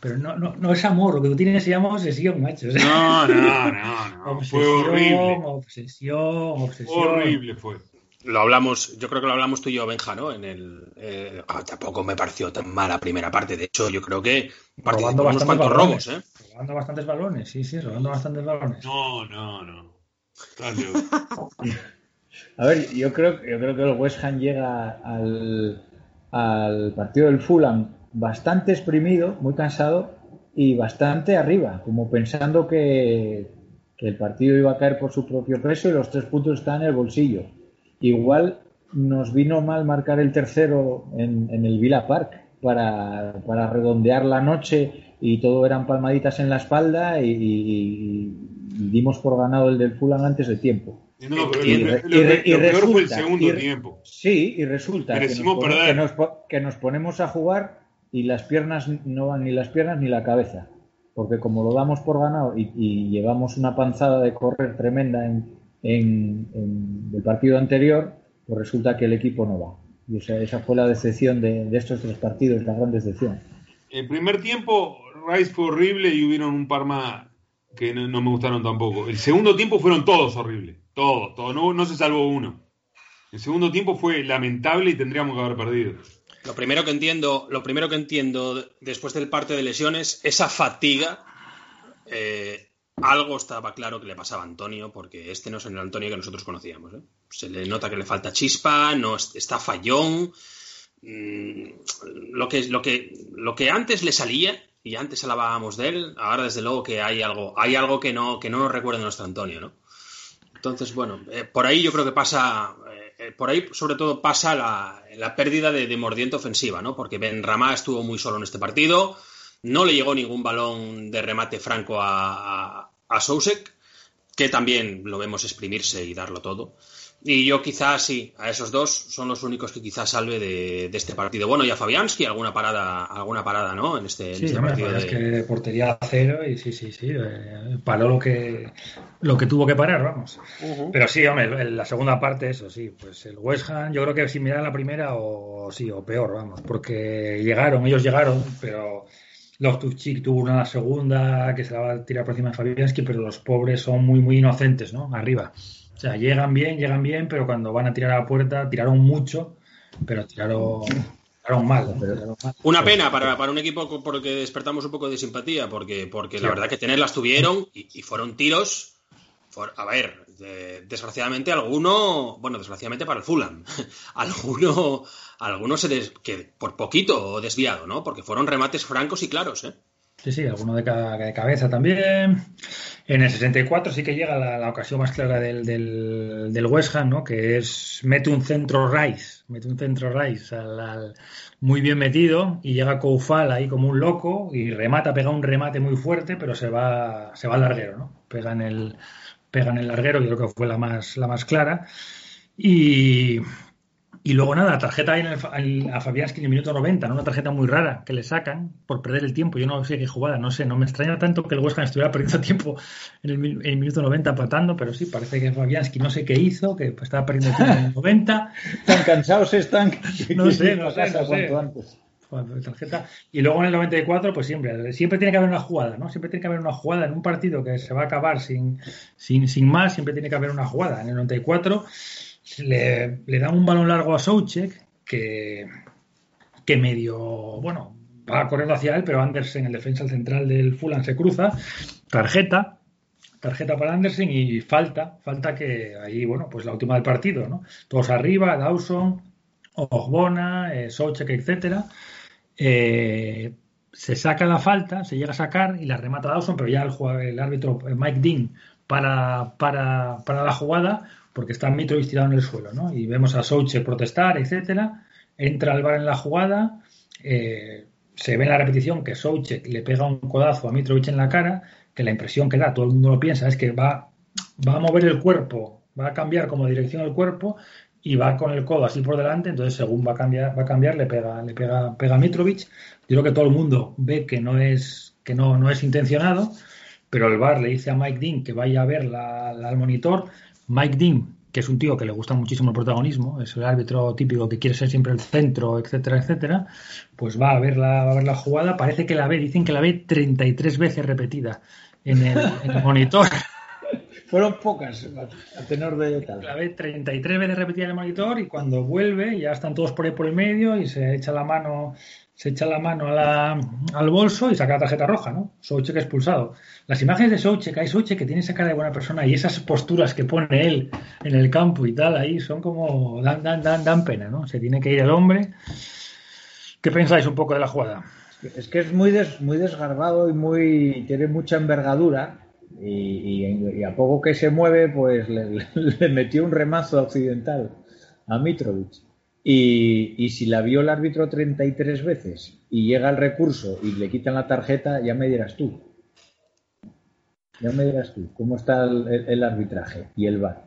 pero no, no, no es amor, lo que tú tienes se llama obsesión, macho. no, no, no, no. fue horrible. Obsesión, obsesión. Horrible fue. Lo hablamos, yo creo que lo hablamos tú y yo, Benja, ¿no? En el, eh, ah, tampoco me pareció tan mala primera parte. De hecho, yo creo que robando unos cuantos robos, ¿eh? Robando bastantes balones, sí, sí, robando bastantes balones. No, no, no. A ver, yo creo, yo creo que el West Ham llega al, partido del Fulham bastante exprimido, muy cansado y bastante arriba, como pensando que el partido iba a caer por su propio peso y los tres puntos están en el bolsillo. Igual nos vino mal marcar el tercero en, el Villa Park para, redondear la noche y todo eran palmaditas en la espalda y, dimos por ganado el del Fulham antes de tiempo. No, pero y, lo, peor fue el segundo tiempo. Sí, y resulta que nos, que nos, ponemos a jugar y las piernas no van ni las piernas ni la cabeza. Porque como lo damos por ganado y, llevamos una panzada de correr tremenda en, en, el partido anterior, pues resulta que el equipo no va. Y esa fue la decepción de, estos tres partidos, la gran decepción. El primer tiempo, Rice fue horrible y hubieron un par más que no, me gustaron tampoco. El segundo tiempo fueron todos horribles, todos, todos, no, no se salvó uno. El segundo tiempo fue lamentable y tendríamos que haber perdido. Lo primero que entiendo, lo primero que entiendo después del parte de lesiones, esa fatiga eh, algo estaba claro que le pasaba a Antonio, porque este no es el Antonio que nosotros conocíamos. ¿eh? Se le nota que le falta chispa, no está fallón. Mm, lo, que, lo, que, lo que antes le salía, y antes hablábamos de él, ahora desde luego que hay algo, hay algo que no, que no nos recuerda nuestro Antonio, ¿no? Entonces, bueno, eh, por ahí yo creo que pasa, eh, por ahí sobre todo pasa la, pérdida de, de, mordiente ofensiva, ¿no? Porque Ben Ramá estuvo muy solo en este partido, no le llegó ningún balón de remate franco a, a Sousek, que también lo vemos exprimirse y darlo todo. Y yo quizás sí, a esos dos son los únicos que quizás salve de, este partido. Bueno, y a Fabianski alguna parada, alguna parada, ¿no? En este, sí, este partido. Es que portería cero y sí, sí, sí. Eh, paró lo que lo que tuvo que parar, vamos. Pero sí, hombre, en la segunda parte, eso sí, pues el West Ham, yo creo que si miran la primera o sí, o peor, vamos, porque llegaron, ellos llegaron, pero Loftus-Cheek tuvo una segunda que se la va a tirar por encima de Fabianski, pero los pobres son muy, muy inocentes, ¿no? Arriba. O sea, llegan bien, llegan bien, pero cuando van a tirar a la puerta, tiraron mucho, pero tiraron, tiraron mal. Una pena para, un equipo por el que despertamos un poco de simpatía, porque, porque la verdad que tenerlas tuvieron y, fueron tiros. a ver, desgraciadamente alguno, bueno, desgraciadamente para el Fulham, alguno, algunos se des, que por poquito desviado, ¿no? Porque fueron remates francos y claros, ¿eh? Sí, sí, alguno de, cabeza también. En el 64 sí que llega la, ocasión más clara del, del, West Ham, ¿no? Que es mete un centro Rice, mete un centro Rice al, muy bien metido y llega Koufal ahí como un loco y remata, pega un remate muy fuerte, pero se va, se va al larguero, ¿no? Pega en el, pega en el larguero, yo creo que fue la más, la más clara. Y, y luego nada, la tarjeta en el, a Fabianski en el minuto 90, ¿no? una tarjeta muy rara que le sacan por perder el tiempo. Yo no sé qué jugada, no sé, no me extraña tanto que el West Ham estuviera perdiendo tiempo en el, minuto 90 empatando, pero sí, parece que Fabianski no sé qué hizo, que estaba perdiendo tiempo en el 90. Están cansados, están. No sé, no sé, no sé. Antes. Tarjeta. Y luego en el 94, pues siempre, siempre tiene que haber una jugada, ¿no? Siempre tiene que haber una jugada en un partido que se va a acabar sin, sin, sin más, siempre tiene que haber una jugada. En el 94 le, le da un balón largo a Soucek que, que medio, bueno, va corriendo hacia él, pero Andersen, el defensa central del Fulham, se cruza. Tarjeta, tarjeta para Andersen y falta, falta que ahí, bueno, pues la última del partido, ¿no? Todos arriba, Dawson, Ogbona, eh, Soucek, etcétera. Eh, se saca la falta, se llega a sacar y la remata Dawson, pero ya el, el árbitro eh, Mike Dean para, para, para la jugada porque está Mitrovic tirado en el suelo, ¿no? Y vemos a Souche protestar, etcétera. Entra al bar en la jugada, eh, se ve en la repetición que Souche le pega un codazo a Mitrovic en la cara, que la impresión que da, todo el mundo lo piensa, es que va, va a mover el cuerpo, va a cambiar como dirección el cuerpo y va con el codo así por delante, entonces según va a cambiar, va a cambiar, le pega, le pega, pega Mitrovic. Yo creo que todo el mundo ve que no es, que no, no es intencionado, pero el bar le dice a Mike Dean que vaya a ver al monitor Mike Dean que es un tío que le gusta muchísimo el protagonismo, es el árbitro típico que quiere ser siempre el centro, etcétera, etcétera, pues va a ver la, va a ver la jugada, parece que la ve, dicen que la ve 33 veces repetida en el, en el monitor. Fueron pocas, a tenor de tal. La ve 33 veces repetida en el monitor y cuando vuelve ya están todos por ahí por el medio y se echa la mano se echa la mano al bolso y saca la tarjeta roja, ¿no? Soucek expulsado. Las imágenes de Soucek, hay Soucek que tiene esa cara de buena persona y esas posturas que pone él en el campo y tal, ahí son como, dan, dan, dan, dan pena, ¿no? Se tiene que ir el hombre. ¿Qué pensáis un poco de la jugada? Es que es muy, des- muy desgarbado y muy tiene mucha envergadura y a poco que se mueve pues le, le metió un remazo occidental a Mitrovic. Y, y si la vio el árbitro 33 veces y llega el recurso y le quitan la tarjeta, ya me dirás tú. Ya me dirás tú cómo está el, el- el arbitraje y el VAR.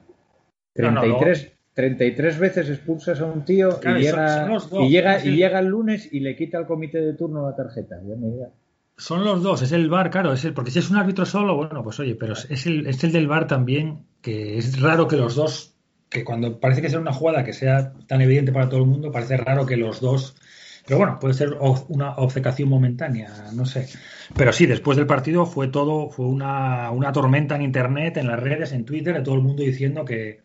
No, no, 33, 33 veces expulsas a un tío Claro, y, son- llega, son y, llega, y el- llega el lunes y le quita al comité de turno la tarjeta. Ya me dirás. Son los dos, es el VAR, claro, es el, porque si es un árbitro solo, bueno, pues oye, pero es el, es el del VAR también, que es raro que los dos, que cuando parece que sea una jugada que sea tan evidente para todo el mundo, parece raro que los dos, pero bueno, puede ser una obcecación momentánea, no sé. Pero sí, después del partido fue todo, fue una, una tormenta en internet, en las redes, en Twitter, de todo el mundo diciendo que,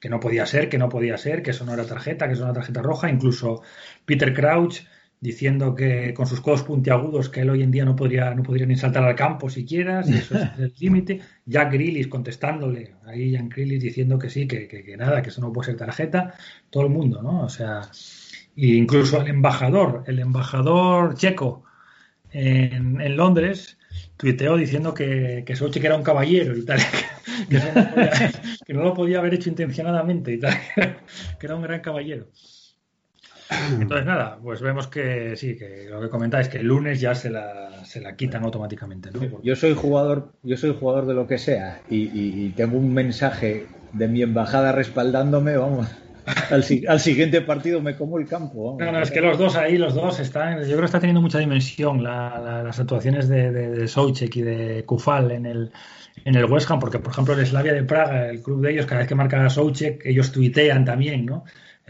que no podía ser, que no podía ser, que eso no era tarjeta, que eso era tarjeta roja, incluso Peter Crouch diciendo que con sus codos puntiagudos que él hoy en día no podría no podría ni saltar al campo siquiera, si eso es el límite. Jack Grealish contestándole, ahí Jack Grealish diciendo que sí, que, que- que nada, que eso no puede ser tarjeta, todo el mundo, ¿no? O sea, e incluso el embajador, el embajador checo en, en Londres tuiteó diciendo que, que Sochi que era un caballero y tal, que, no podía- que no lo podía haber hecho intencionadamente y tal, que era un gran caballero. Entonces, nada, pues vemos que sí, que lo que comentáis, que el lunes ya se la, se la quitan automáticamente, ¿no? Yo soy jugador, yo soy jugador de lo que sea y, y- y tengo un mensaje de mi embajada respaldándome, vamos. Al, al siguiente partido me como el campo. No, no, es que los dos ahí, los dos están. Yo creo que está teniendo mucha dimensión la- la- las actuaciones de, de, de Soucek y de Kufal en el, en el West Ham, porque por ejemplo el Slavia de Praga, el club de ellos, cada vez que marca a Soucek, ellos tuitean también, ¿no?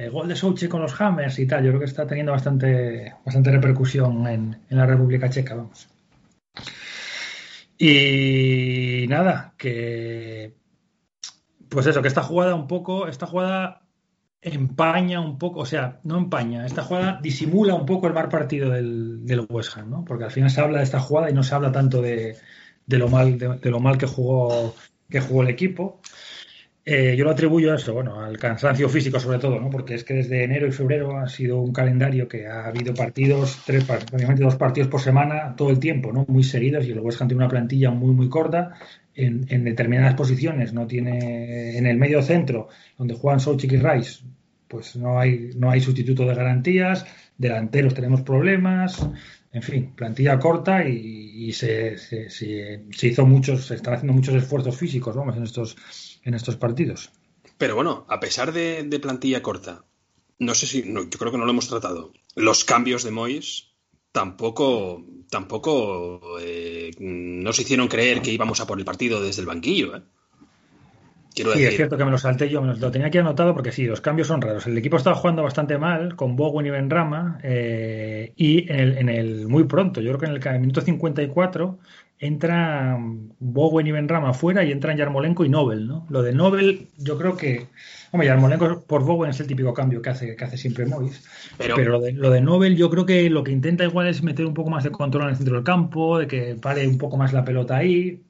El gol de Soucek con los Hammers y tal. Yo creo que está teniendo bastante, bastante repercusión en, la República Checa, vamos. Y nada, que. Pues eso, que esta jugada un poco, esta jugada empaña un poco, o sea, no empaña, esta jugada disimula un poco el mal partido del, del West Ham, ¿no? Porque al final se habla de esta jugada y no se habla tanto de, lo mal de lo mal que jugó que jugó el equipo. Eh, yo lo atribuyo a eso, bueno, al cansancio físico sobre todo, ¿no? Porque es que desde enero y febrero ha sido un calendario que ha habido partidos, tres, prácticamente dos partidos por semana todo el tiempo, ¿no? Muy seguidos y el West Ham tiene una plantilla muy, muy corta en, en determinadas posiciones. No tiene en el medio centro, donde juegan Soucek y Rice, pues no hay, no hay sustituto de garantías, delanteros tenemos problemas, en fin, plantilla corta y, y se, se, se, se hizo muchos, se están haciendo muchos esfuerzos físicos, vamos, en estos en estos partidos. Pero bueno, a pesar de, de plantilla corta, no sé si, no, yo creo que no lo hemos tratado. Los cambios de Mois tampoco, tampoco eh, nos hicieron creer que íbamos a por el partido desde el banquillo. ¿eh? Quiero sí, decir... es cierto que me lo salté yo, me lo, tenía aquí anotado porque sí, los cambios son raros. El equipo estaba jugando bastante mal con Bowen y Benrama eh, y en el, en el, muy pronto, yo creo que en el, en el minuto 54 entran Bowen y Benrama fuera y entran Yarmolenko y Nobel, ¿no? Lo de Nobel, yo creo que. Hombre, Yarmolenko por Bowen es el típico cambio que hace, que hace siempre Mois. Pero, pero lo, de, lo, de, Nobel, yo creo que lo que intenta igual es meter un poco más de control en el centro del campo, de que pare un poco más la pelota ahí.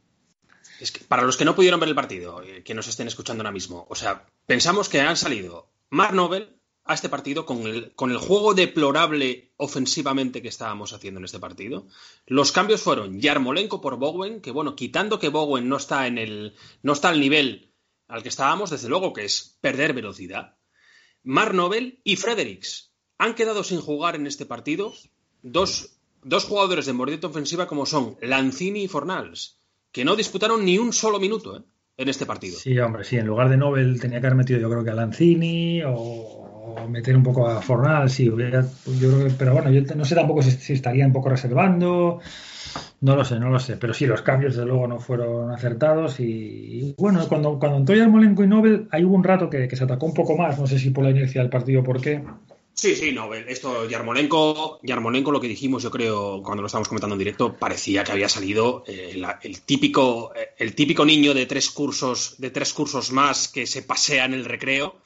Es que para los que no pudieron ver el partido, eh, que nos estén escuchando ahora mismo, o sea, pensamos que han salido Mark Nobel a este partido con el, con el juego deplorable ofensivamente que estábamos haciendo en este partido. Los cambios fueron Yarmolenko por Bowen, que bueno, quitando que Bowen no está en el no está al nivel al que estábamos, desde luego que es perder velocidad. Mark Nobel y Fredericks han quedado sin jugar en este partido dos, dos jugadores de mordida ofensiva como son Lanzini y Fornals, que no disputaron ni un solo minuto ¿eh? en este partido. Sí, hombre, sí, en lugar de Nobel tenía que haber metido yo creo que a Lanzini o meter un poco a Fornal, sí, hubiera, yo creo que, pero bueno, yo no sé tampoco si, si, estaría un poco reservando. No lo sé, no lo sé. Pero sí, los cambios, desde luego, no fueron acertados. Y, bueno, cuando, cuando entró Yarmolenko y Nobel, ahí hubo un rato que, se atacó un poco más. No sé si por la inercia del partido por qué. Sí, sí, no, esto, Yarmolenko, Yarmolenko, lo que dijimos, yo creo, cuando lo estábamos comentando en directo, parecía que había salido eh, el, típico, eh, el típico niño de tres cursos, de tres cursos más que se pasea en el recreo.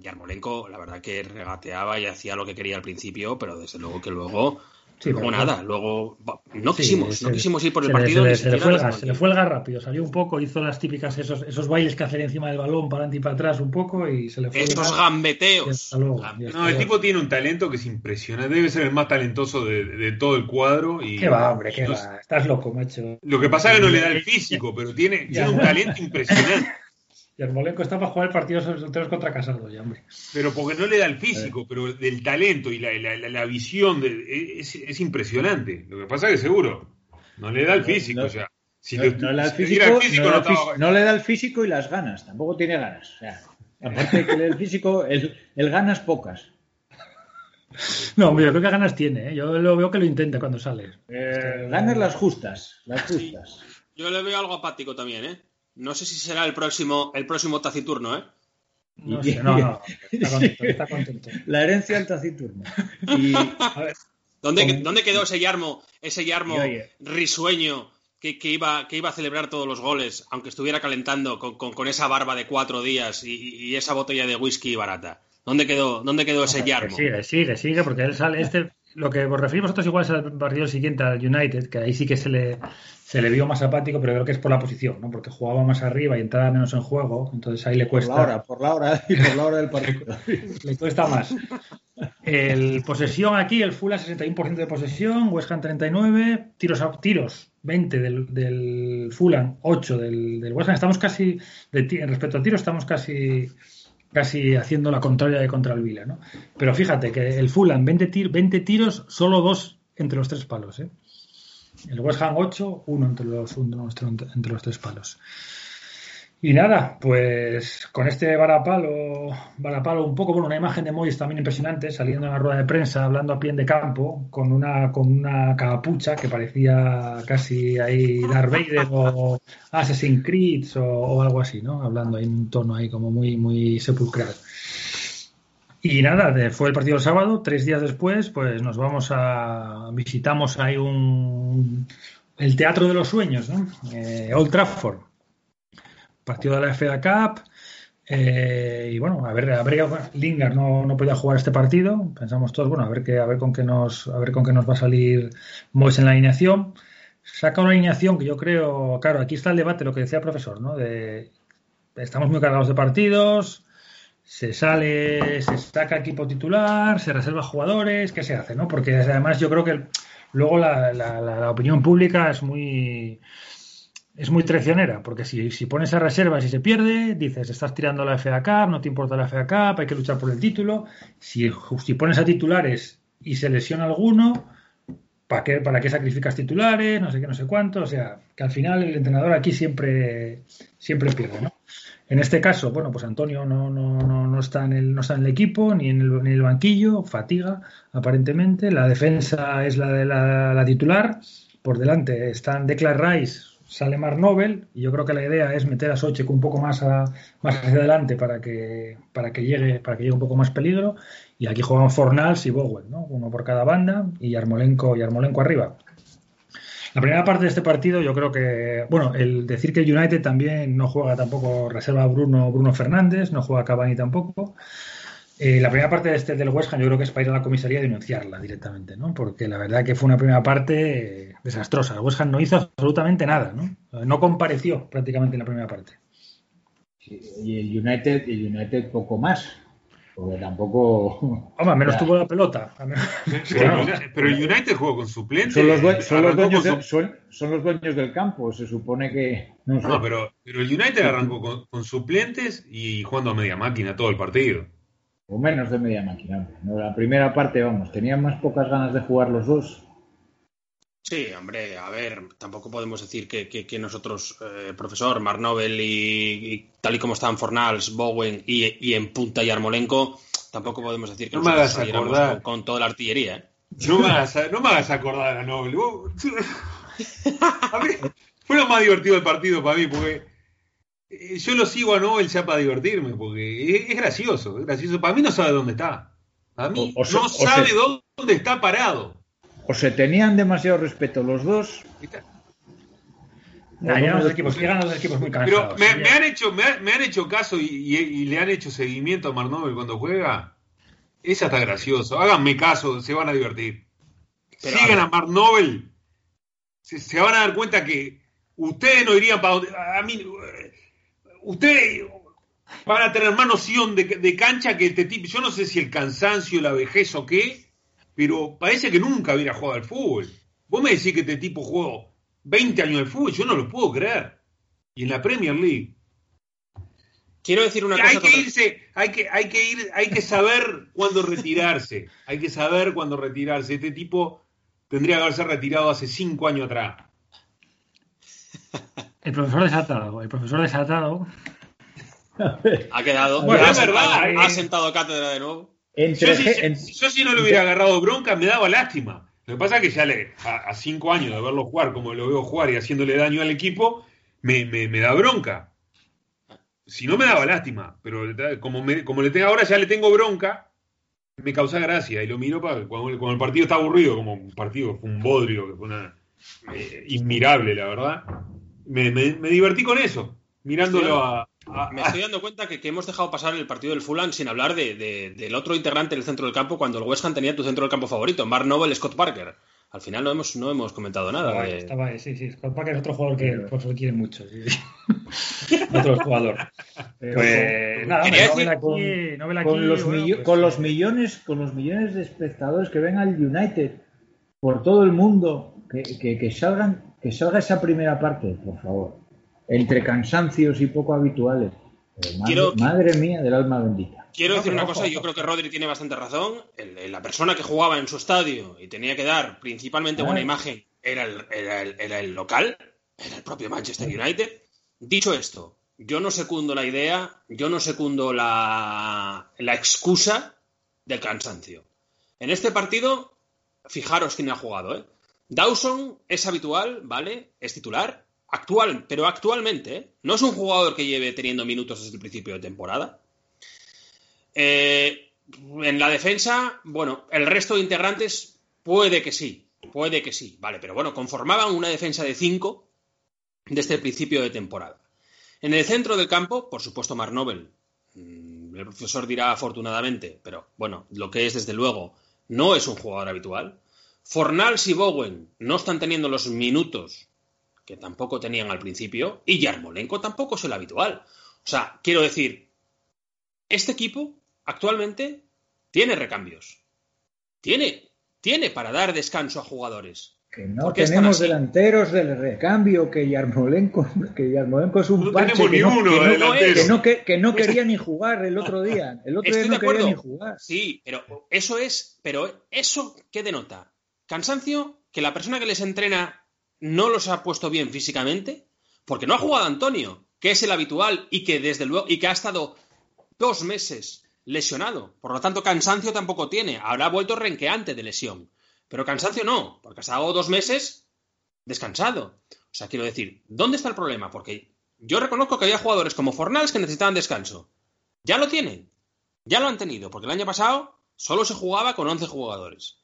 Yarmolenko, la verdad que regateaba y hacía lo que quería al principio, pero desde luego que luego Sí, como nada, luego no quisimos, no quisimos ir por el partido. Se, le, fue el gas, se le fue el gas rápido, salió un poco, hizo las típicas, esos, esos bailes que hacen encima del balón, para adelante y para atrás un poco y se le fue Estos gambeteos. no, el tipo tiene un talento que es impresionante, debe ser el más talentoso de, todo el cuadro. Y, qué va, hombre, qué va, estás loco, macho. Lo que pasa es que no le da el físico, pero tiene, tiene un talento impresionante. Yarmolenko está para jugar el partido solteros contra Casado, ya, hombre. Pero porque no le da el físico, pero del talento y la, la, visión es, es, impresionante. Lo que pasa es que seguro no le da el físico. Si no, le da el físico, no, le da el físico y las ganas, tampoco tiene ganas. O sea, aparte de que le da el físico, el, el ganas pocas. No, yo creo que ganas tiene, ¿eh? yo lo veo que lo intenta cuando sale. Eh, ganas las justas, las justas. Yo le veo algo apático también, ¿eh? No sé si será el próximo, el próximo taciturno, ¿eh? No, sé, no, no, está contento, está contento. La herencia del taciturno. ¿Dónde, quedó ese yarmo, ese yarmo risueño que, iba, que iba a celebrar todos los goles, aunque estuviera calentando con, esa barba de cuatro días y, esa botella de whisky barata? ¿Dónde quedó, dónde quedó ese yarmo? Sigue, sigue, sigue, porque él sale, este, lo que os referimos nosotros igual es al partido siguiente, al United, que ahí sí que se le, se le vio más apático, pero creo que es por la posición, ¿no? Porque jugaba más arriba y entraba menos en juego, entonces ahí le cuesta. Por la hora, por la hora y por la hora del partido. le cuesta más. El posesión aquí, el Full a 61% de posesión, West Ham 39, tiros a tiros 20 del, del Fulham, 8 del, del West Ham. Estamos casi, de, respecto a tiros, estamos casi casi haciendo la contraria de contra el Vila, ¿no? Pero fíjate que el Fulham 20, 20 tiros, solo dos entre los tres palos, ¿eh? El West Ham 8, uno entre los, entre los tres palos. Y nada, pues con este varapalo, varapalo un poco, bueno, una imagen de Moyes también impresionante, saliendo en la rueda de prensa, hablando a pie de campo, con una, con una capucha que parecía casi ahí Darth Vader o Assassin's Creed o, o, algo así, ¿no? Hablando en un tono ahí como muy, muy sepulcral. Y nada, fue el partido el sábado, tres días después, pues nos vamos a, visitamos ahí un, el Teatro de los Sueños, ¿no? Eh, Old Trafford, partido de la FA Cup, eh, y bueno, a ver, a ver Lingard no, no podía jugar este partido. Pensamos todos, bueno, a ver qué, a ver con qué nos, a ver con qué nos va a salir Mois en la alineación. Saca una alineación que yo creo, claro, aquí está el debate, lo que decía el profesor, ¿no? De estamos muy cargados de partidos, se sale, se saca equipo titular, se reserva jugadores, ¿qué se hace? ¿no? Porque además yo creo que luego la, opinión pública es muy es muy traicionera, porque si, si pones a reservas y se pierde, dices, estás tirando la FA Cup, no te importa la FA Cup, hay que luchar por el título. Si, si pones a titulares y se lesiona alguno, ¿para qué, ¿para qué sacrificas titulares? No sé qué, no sé cuánto. O sea, que al final el entrenador aquí siempre, siempre pierde, ¿no? En este caso, bueno, pues Antonio no, no, no, no, está, en el, no está en el equipo ni en el, en el banquillo, fatiga aparentemente. La defensa es la de la, titular. Por delante están Declan Rice, sale Mar Nobel y yo creo que la idea es meter a Sochek un poco más, más hacia adelante para que, para que llegue para que llegue un poco más peligro y aquí juegan Fornals y Bowen, ¿no? uno por cada banda y Yarmolenko, y Armolenko arriba. La primera parte de este partido, yo creo que, bueno, el decir que el United también no juega tampoco, reserva Bruno, Bruno Fernández, no juega Cavani tampoco. Eh, la primera parte de este del West Ham yo creo que es para ir a la comisaría y denunciarla directamente, ¿no? Porque la verdad que fue una primera parte desastrosa. El West Ham no hizo absolutamente nada, ¿no? No compareció prácticamente en la primera parte. y el United, el United poco más. Porque tampoco. Hombre, menos tuvo la pelota. Pero el United jugó con suplentes. Son los, dueños del campo, se supone que. No, pero, pero, el United arrancó con, suplentes y jugando a media máquina todo el partido. O menos de media máquina. La primera parte, vamos, tenían más pocas ganas de jugar los dos Sí, hombre, a ver, tampoco podemos decir que, nosotros, eh, profesor, Mark Nobel y, tal y como están Fornals, Bowen y, en punta y Armolenko, tampoco podemos decir que no me con, toda la artillería. ¿eh? No, me hagas, no me hagas acordar a Nobel. fue lo más divertido del partido para mí, porque eh, yo lo sigo a Nobel ya para divertirme, porque es, gracioso, es gracioso. Para mí no sabe dónde está. A mí no sabe dónde está parado. O se tenían demasiado respeto los dos. los equipos, los equipos muy cansados. Pero me, han, hecho, me, han hecho caso y, le han hecho seguimiento a Marnobel cuando juega. Esa está gracioso. Háganme caso, se van a divertir. Sigan a, Mark Nobel. Se, van a dar cuenta que ustedes no irían para donde. A mí. Ustedes van a tener más noción de, cancha que este tipo. Yo no sé si el cansancio, la vejez o qué, pero parece que nunca hubiera jugado al fútbol. Vos me decís que este tipo jugó 20 años al fútbol, yo no lo puedo creer. Y en la Premier League. Quiero decir una cosa. Hay que irse, hay que, hay que ir, hay que saber cuándo retirarse. hay que saber cuándo retirarse. Este tipo tendría que haberse retirado hace cinco años atrás. El profesor desatado, el profesor desatado. ha quedado. Bueno, es verdad. Ha, sentado cátedra de nuevo. Yo, si, no le hubiera agarrado bronca, me daba lástima. Lo que pasa es que ya le, a, cinco años de verlo jugar como lo veo jugar y haciéndole daño al equipo, me, me da bronca. Si no me daba lástima, pero como, como le tengo ahora ya le tengo bronca, me causa gracia y lo miro para cuando, el partido está aburrido, como un partido, fue un bodrio, que fue una, eh, inmirable, la verdad. Me, divertí con eso, mirándolo a, Me estoy dando cuenta que, hemos dejado pasar el partido del Fulham sin hablar del otro integrante del centro del campo cuando el West Ham tenía tu centro del campo favorito, Mark Noble, Scott Parker. Al final no hemos, no hemos comentado nada. Estaba, sí, sí. Scott Parker es otro jugador que el profesor quiere mucho. otro jugador. pues nada, con, los con, los millones, con los millones de espectadores que ven al United por todo el mundo, que, que, salgan, que salga esa primera parte, por favor. Entre cansancios y poco habituales. madre mía del alma bendita. Quiero decir una cosa, yo creo que Rodri tiene bastante razón. la persona que jugaba en su estadio y tenía que dar principalmente buena imagen era el, local, era el propio Manchester United. Dicho esto, yo no secundo la idea, yo no secundo la, la excusa del cansancio. En este partido, fijaros quién ha jugado. ¿eh? Dawson es habitual, ¿vale? Es titular, actual, pero actualmente, ¿eh? no es un jugador que lleve teniendo minutos desde el principio de temporada. Eh, en la defensa, bueno, el resto de integrantes puede que sí, puede que sí, vale, pero bueno, conformaban una defensa de cinco desde el principio de temporada. En el centro del campo, por supuesto, Mar Nobel, mm, el profesor dirá afortunadamente, pero bueno, lo que es desde luego, no es un jugador habitual. Fornals y Bowen no están teniendo los minutos que tampoco tenían al principio, y Yarmolenko tampoco es el habitual. O sea, quiero decir, este equipo actualmente tiene recambios. Tiene, tiene para dar descanso a jugadores. Que no tenemos delanteros del recambio, que Yarmolenko, que Yarmolenko es un no parche que, no, que, no, quería ni jugar el otro día. El otro día no quería ni jugar. Sí, pero eso es, pero eso ¿qué denota? Cansancio, que la persona que les entrena no los ha puesto bien físicamente, porque no ha jugado Antonio, que es el habitual y que desde luego y que ha estado dos meses lesionado. Por lo tanto, cansancio tampoco tiene. Habrá vuelto renqueante de lesión. Pero cansancio no, porque ha estado dos meses descansado. O sea, quiero decir, ¿dónde está el problema? Porque yo reconozco que había jugadores como Fornals que necesitaban descanso. Ya lo tienen. Ya lo han tenido, porque el año pasado solo se jugaba con 11 jugadores.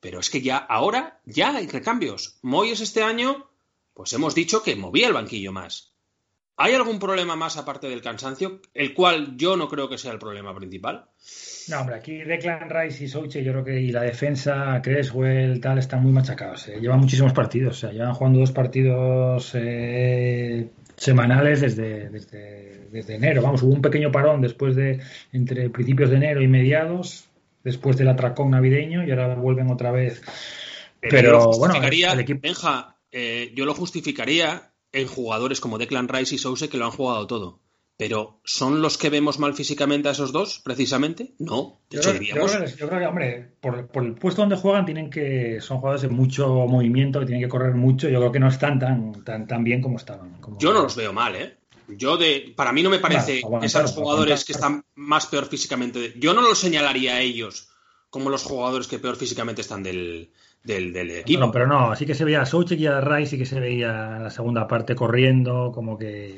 Pero es que ya ahora ya hay recambios. Moyes este año, pues hemos dicho que movía el banquillo más. ¿Hay algún problema más aparte del cansancio? El cual yo no creo que sea el problema principal. No, hombre, aquí Declan Rice y Souche, yo creo que y la defensa, Creswell, tal, están muy machacados. Eh. Llevan muchísimos partidos, o sea, llevan jugando dos partidos eh, semanales desde, desde, enero. Vamos, hubo un pequeño parón después de, entre principios de enero y mediados, después del atracón navideño, y ahora vuelven otra vez. Pero, bueno, el equipo... Benja, eh, yo lo justificaría en jugadores como Declan Rice y Souse que lo han jugado todo. Pero ¿son los que vemos mal físicamente a esos dos, precisamente? No. De hecho, diríamos... yo, creo que, hombre, por, el puesto donde juegan, tienen que son jugadores de mucho movimiento, que tienen que correr mucho. Yo creo que no están tan, tan, tan bien como estaban. Yo no los veo mal, ¿eh? Yo de, para mí no me parece que sean los jugadores que están más peor físicamente. Yo no los señalaría a ellos como los jugadores que peor físicamente están del, del, equipo. pero no, sí que se veía a Soucek y a Rice y que se veía la segunda parte corriendo, como que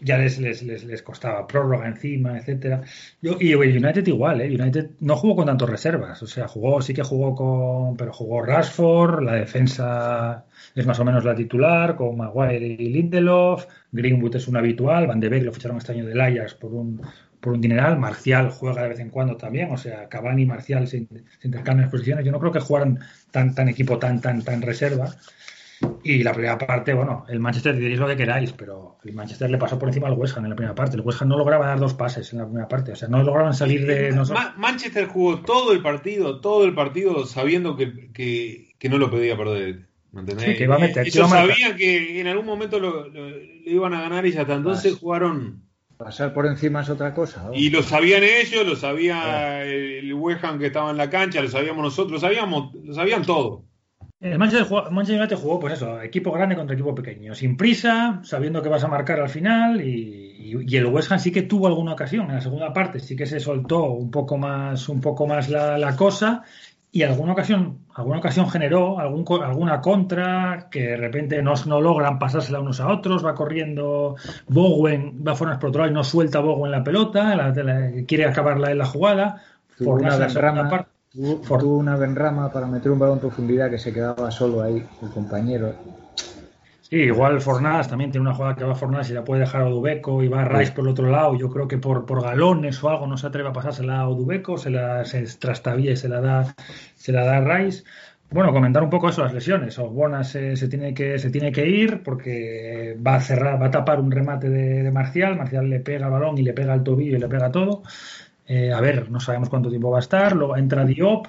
ya les, les, les, costaba prórroga encima, etcétera. Yo, y United igual, ¿eh? United no jugó con tantas reservas, o sea, jugó, sí que jugó con, pero jugó Rashford, la defensa es más o menos la titular, con Maguire y Lindelof, Greenwood es un habitual, Van de Beek lo ficharon este año del Ajax por un, por un dineral, Marcial juega de vez en cuando también, o sea, Cavani y Marcial se, intercambian posiciones, yo no creo que jugaran tan, tan equipo tan, tan, tan reserva, y la primera parte, bueno, el Manchester diréis lo que queráis, pero el Manchester le pasó por encima al West Ham en la primera parte. El West Ham no lograba dar dos pases en la primera parte, o sea, no lograban salir de. Manchester jugó todo el partido, todo el partido sabiendo que, que, no lo podía perder. ¿Entendés? Sí, que iba a meter. Ellos sabían que en algún momento lo, iban a ganar y ya hasta entonces jugaron. Pasar por encima es otra cosa. Y lo sabían ellos, lo sabía el West Ham que estaba en la cancha, lo sabíamos nosotros, lo sabíamos, lo sabían todo. El Manchester, United jugó, pues eso, equipo grande contra equipo pequeño, sin prisa, sabiendo que vas a marcar al final, y, el West Ham sí que tuvo alguna ocasión en la segunda parte, sí que se soltó un poco más, un poco más la, cosa, y alguna ocasión, alguna ocasión generó algún, alguna contra que de repente no, no logran pasársela unos a otros, va corriendo Bowen, va fuera por otro lado y no suelta Bowen la pelota, quiere acabarla en la jugada, por la segunda parte Tuvo una Benrama para meter un balón en profundidad que se quedaba solo ahí, el compañero. Sí, igual Fornás también tiene una jugada que va a Fornás y la puede dejar a Odubeco y va a Rice por el otro lado. Yo creo que por, por galones o algo no se atreve a pasársela a Odubeco, se la se trastabilla y se la da, se la da a Rice. Bueno, comentar un poco eso, las lesiones. Osbona se, se, tiene que, se tiene que ir porque va a cerrar, va a tapar un remate de, de Marcial. Marcial le pega el balón y le pega el tobillo y le pega todo. Eh, a ver, no sabemos cuánto tiempo va a estar. Luego entra Diop.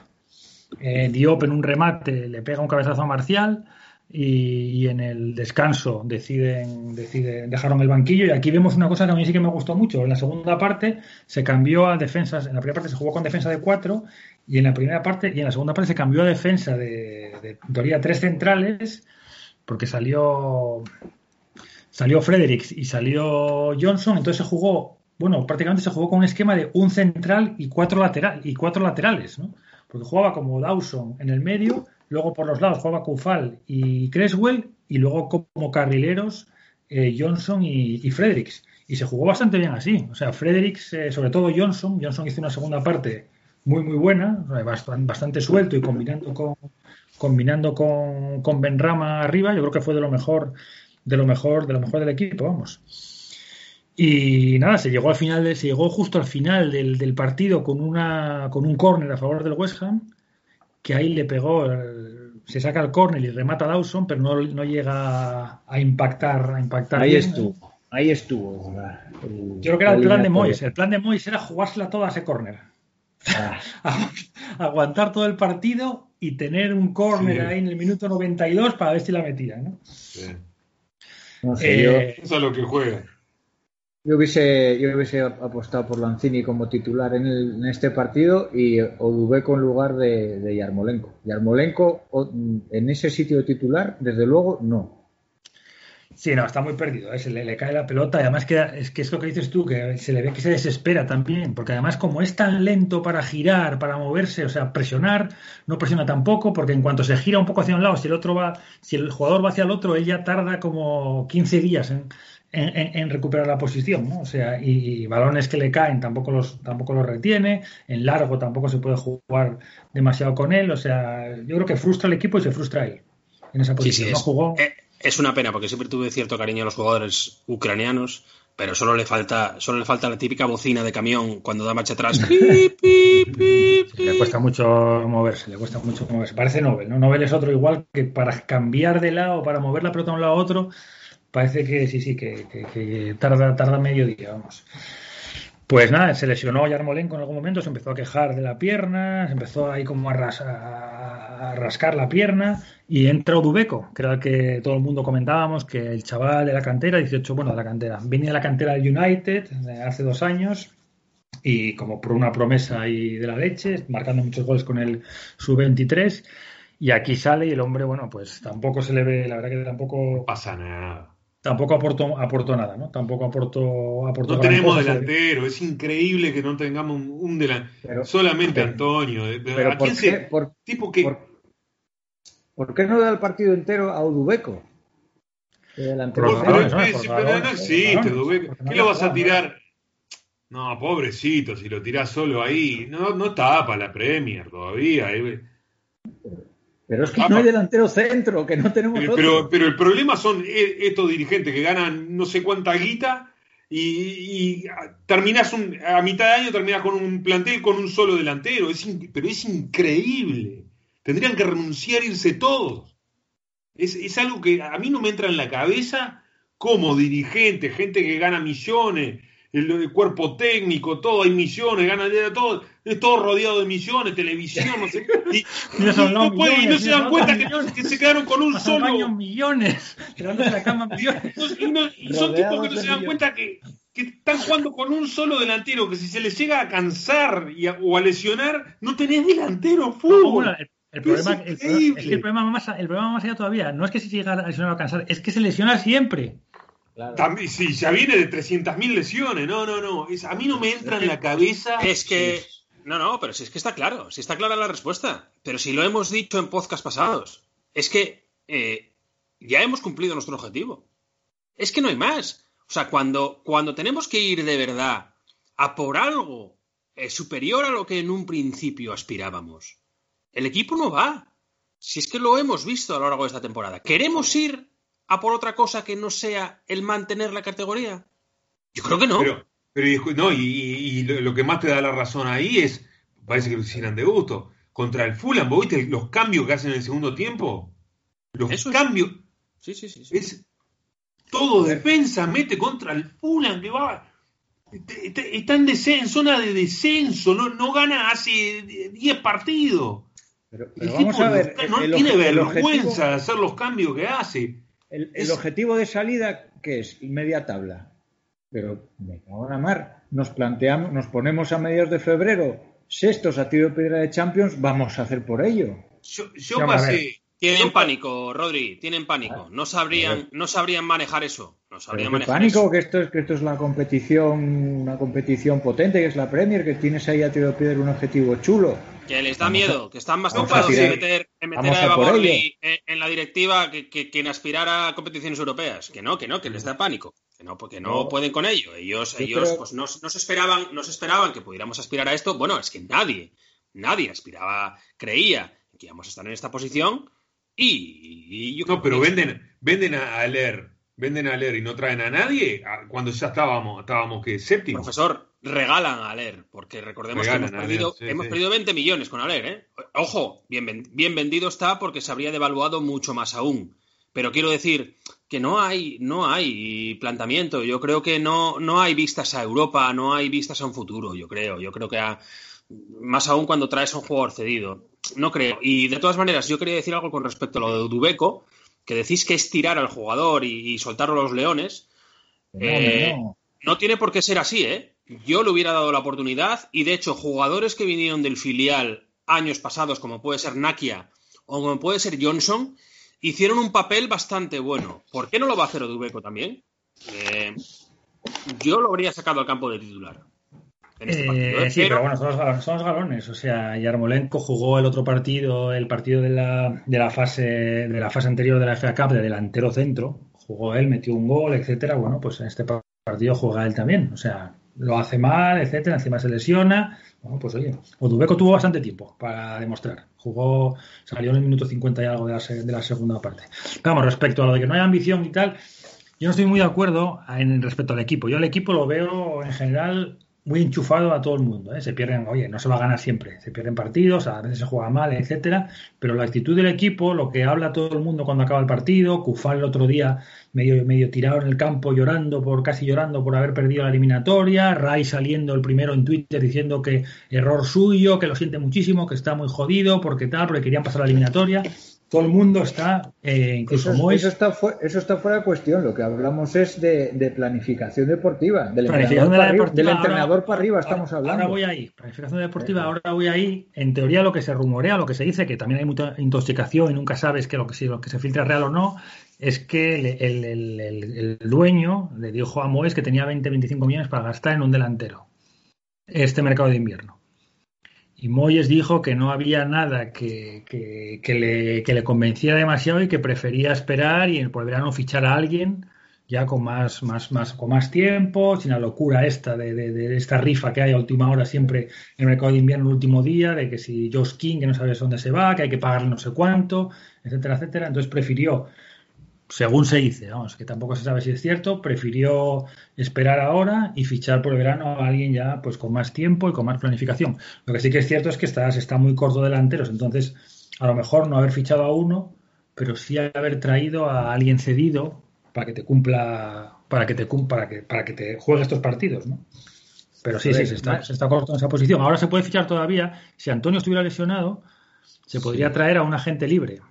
Eh, Diop en un remate le pega un cabezazo a Marcial y, en el descanso deciden, deciden, dejaron el banquillo. Y aquí vemos una cosa que a mí sí que me gustó mucho. En la segunda parte se cambió a defensas. En la primera parte se jugó con defensa de cuatro y en la primera parte y en la segunda parte se cambió a defensa de, de tres centrales porque salió salió Fredericks y salió Johnson. Entonces se jugó bueno, prácticamente se jugó con un esquema de un central y cuatro, lateral, y cuatro laterales, ¿no? Porque jugaba como Dawson en el medio, luego por los lados jugaba Kufal y Creswell, y luego como carrileros eh, Johnson y, Fredericks. Y se jugó bastante bien así. O sea, Fredericks, eh, sobre todo Johnson, Johnson hizo una segunda parte muy, muy buena, bastante, suelto y combinando con, combinando con, con Benrama arriba, yo creo que fue de lo mejor, de lo mejor, de lo mejor del equipo, vamos. Y nada, se llegó al final, se llegó justo al final del, partido con una con un córner a favor del West Ham, que ahí le pegó, se saca el córner y remata a Dawson, pero no, no llega a impactar, a impactar. Ahí estuvo, ahí estuvo. Yo creo que era el plan de Moyes. El plan de Moyes era jugársela toda a ese córner. Ah. Aguantar todo el partido y tener un córner ahí en el minuto 92 para ver si la metía, ¿no? Sí. Eh, Eso es lo que juega. Yo hubiese, yo hubiese apostado por Lanzini como titular en, este partido y Odubeco en lugar de, de Yarmolenko. Yarmolenko en ese sitio de titular, desde luego, no. Sí, no, está muy perdido. ¿eh? Se le, cae la pelota. Y además que es que es lo que dices tú, que se le ve que se desespera también. Porque además, como es tan lento para girar, para moverse, o sea, presionar, no presiona tampoco, porque en cuanto se gira un poco hacia un lado, si el otro va, si el jugador va hacia el otro, él ya tarda como 15 días en, en, recuperar la posición, ¿no? O sea, y, balones que le caen tampoco los, tampoco los retiene, en largo tampoco se puede jugar demasiado con él, o sea, yo creo que frustra al equipo y se frustra él en esa posición. es, jugó... Eh, es una pena porque siempre tuve cierto cariño a los jugadores ucranianos, pero solo le falta, solo le falta la típica bocina de camión cuando da marcha atrás. le cuesta mucho moverse, le cuesta mucho moverse. Parece Nobel, ¿no? Nobel es otro igual que para cambiar de lado, para mover la pelota de un lado a otro, parece que sí, sí, que, tarda, tarda medio día, vamos. Pues nada, se lesionó Yarmolenko en algún momento, se empezó a quejar de la pierna, se empezó ahí como a, rascar la pierna y entra Odubeco, que era el que todo el mundo comentábamos, que el chaval de la cantera, 18, bueno, de la cantera, venía de la cantera del United hace dos años y como por una promesa ahí de la leche, marcando muchos goles con el sub-23 y aquí sale y el hombre, bueno, pues tampoco se le ve, la verdad que tampoco... pasa nada tampoco aportó, aportó nada, ¿no? Tampoco aportó, aportó No tenemos delantero, es increíble que no tengamos un, delantero. Solamente Antonio. Pero ¿A quién se, por, tipo que, por, qué no da el partido entero a Udubeco? Delantero. Pero, no existe, Udubeco. ¿Qué lo vas a tirar? No, pobrecito, si lo tirás solo ahí. No, no tapa la Premier todavía. Pero es que no hay delantero centro, que no tenemos. Pero, pero, el problema son e, estos dirigentes que ganan no sé cuánta guita y, terminas un, a mitad de año terminas con un plantel con un solo delantero. Es pero es increíble. Tendrían que renunciar irse todos. Es, es algo que a mí no me entra en la cabeza como dirigente, gente que gana millones, el, cuerpo técnico, todo, hay misiones, ganan todo, es todo rodeado de misiones, televisión, no sé Y, no, se dan cuenta que, se quedaron con un solo. millones, la cama millones. Y, son tipos que no se dan cuenta que, están jugando con un solo delantero, que si se les llega a cansar o a lesionar, no tenés delantero fútbol. el, problema, es que el problema, más, el problema más allá todavía no es que se llega a lesionar o a cansar, es que se lesiona siempre. También, sí, ya viene de 300.000 lesiones. No, no, no. a mí no me entra en la cabeza. Es que. No, no, pero si es que está claro. Si está clara la respuesta. Pero si lo hemos dicho en podcast pasados. Es que eh, ya hemos cumplido nuestro objetivo. Es que no hay más. O sea, cuando, cuando tenemos que ir de verdad a por algo eh, superior a lo que en un principio aspirábamos, el equipo no va. Si es que lo hemos visto a lo largo de esta temporada. Queremos ir a por otra cosa que no sea el mantener la categoría? Yo creo que no. Pero, no, y, lo que más te da la razón ahí es, parece que lo hicieran de gusto. Contra el Fulham, ¿vos viste los cambios que hacen en el segundo tiempo? Los cambios. Sí, sí, sí. Es todo defensa, mete contra el Fulham que va. Está en, en zona de descenso, no, no gana hace 10 partidos. Pero, vamos a ver, no, tiene vergüenza de hacer los cambios que hace. El, objetivo de salida, que es? Media tabla. Pero me cago en mar. Nos planteamos, nos ponemos a mediados de febrero, sextos a tiro de piedra de Champions, vamos a hacer por ello. Yo, pasé. Tienen pánico, Rodri, tienen pánico. No sabrían, no sabrían manejar eso. No sabrían manejar pánico que esto es que esto es la competición, una competición potente, que es la Premier, que tienes ahí a tiro de piedra un objetivo chulo. Que les da miedo, que están más confiados en meter, en, meter a Eva Borley en, la directiva que, que, en aspirar a competiciones europeas. Que no, que no, que les da pánico. Que no, porque no, pueden con ello. Ellos, ellos pues no, se esperaban, no se esperaban que pudiéramos aspirar a esto. Bueno, es que nadie, nadie aspiraba, creía que íbamos a estar en esta posición. Y, no, pero venden, venden a leer, venden a leer y no traen a nadie cuando ya estábamos, estábamos que séptimo. Profesor, regalan a Aler, porque recordemos que hemos perdido, hemos perdido 20 millones con Aler, ¿eh? Ojo, bien, bien vendido está porque se habría devaluado mucho más aún. Pero quiero decir que no hay, no hay planteamiento. Yo creo que no, no hay vistas a Europa, no hay vistas a un futuro, yo creo. Yo creo que más aún cuando traes a un jugador cedido. No creo. Y de todas maneras, yo quería decir algo con respecto a lo de Dubeco, que decís que es tirar al jugador y, soltarlo a los leones. Eh, no tiene por qué ser así, ¿eh? Yo le hubiera dado la oportunidad y de hecho jugadores que vinieron del filial años pasados, como puede ser Nakia o como puede ser Johnson, hicieron un papel bastante bueno. ¿Por qué no lo va a hacer Odubeco también? Eh, yo lo habría sacado al campo de titular. Este ¿eh? sí, pero, bueno, son los, galones. O sea, Yarmolenko jugó el otro partido, el partido de la, de la fase de la fase anterior de la FA Cup de delantero centro. Jugó él, metió un gol, etcétera. Bueno, pues en este partido juega él también. O sea, lo hace mal, etcétera, encima se lesiona. Bueno, pues oye, Odubeco tuvo bastante tiempo para demostrar. Jugó, salió en el minuto 50 y algo de la, de la segunda parte. Vamos, respecto a lo de que no hay ambición y tal, yo no estoy muy de acuerdo en respecto al equipo. Yo al equipo lo veo en general muy enchufado a todo el mundo. ¿eh? Se pierden, oye, no se va a ganar siempre, se pierden partidos, a veces se juega mal, etcétera. Pero la actitud del equipo, lo que habla todo el mundo cuando acaba el partido, Cufal el otro día medio, medio tirado en el campo llorando por casi llorando por haber perdido la eliminatoria, Ray saliendo el primero en Twitter diciendo que error suyo, que lo siente muchísimo, que está muy jodido, porque tal, porque querían pasar la eliminatoria. Todo el mundo está, eh, incluso eso, Mois. Eso está, eso está fuera de cuestión. Lo que hablamos es de, de planificación deportiva. Del planificación entrenador, de para, arriba, entrenador ahora, para arriba ahora, estamos hablando. Ahora voy ahí. Planificación deportiva, ahora voy ahí. En teoría, lo que se rumorea, lo que se dice, que también hay mucha intoxicación y nunca sabes que lo que, si lo que se filtra es real o no, es que el, el, el, el dueño le dijo a Moes que tenía 20-25 millones para gastar en un delantero este mercado de invierno. Y Moyes dijo que no había nada que, que, le, que, le, demasiado y que prefería esperar y por el verano fichar a alguien ya con más, más, más, con más tiempo, sin la locura esta de, de, de, esta rifa que hay a última hora siempre en el mercado de invierno el último día, de que si Josh King, que no sabes dónde se va, que hay que pagarle no sé cuánto, etcétera, etcétera. Entonces prefirió según se dice, vamos, que tampoco se sabe si es cierto, prefirió esperar ahora y fichar por el verano a alguien ya pues con más tiempo y con más planificación. Lo que sí que es cierto es que está, se está muy corto delanteros, entonces a lo mejor no haber fichado a uno, pero sí haber traído a alguien cedido para que te cumpla, para que te para que, para que te juegue estos partidos, ¿no? Pero sí, sí, se está, se está corto en esa posición. Ahora se puede fichar todavía. Si Antonio estuviera lesionado, se podría traer a un agente libre.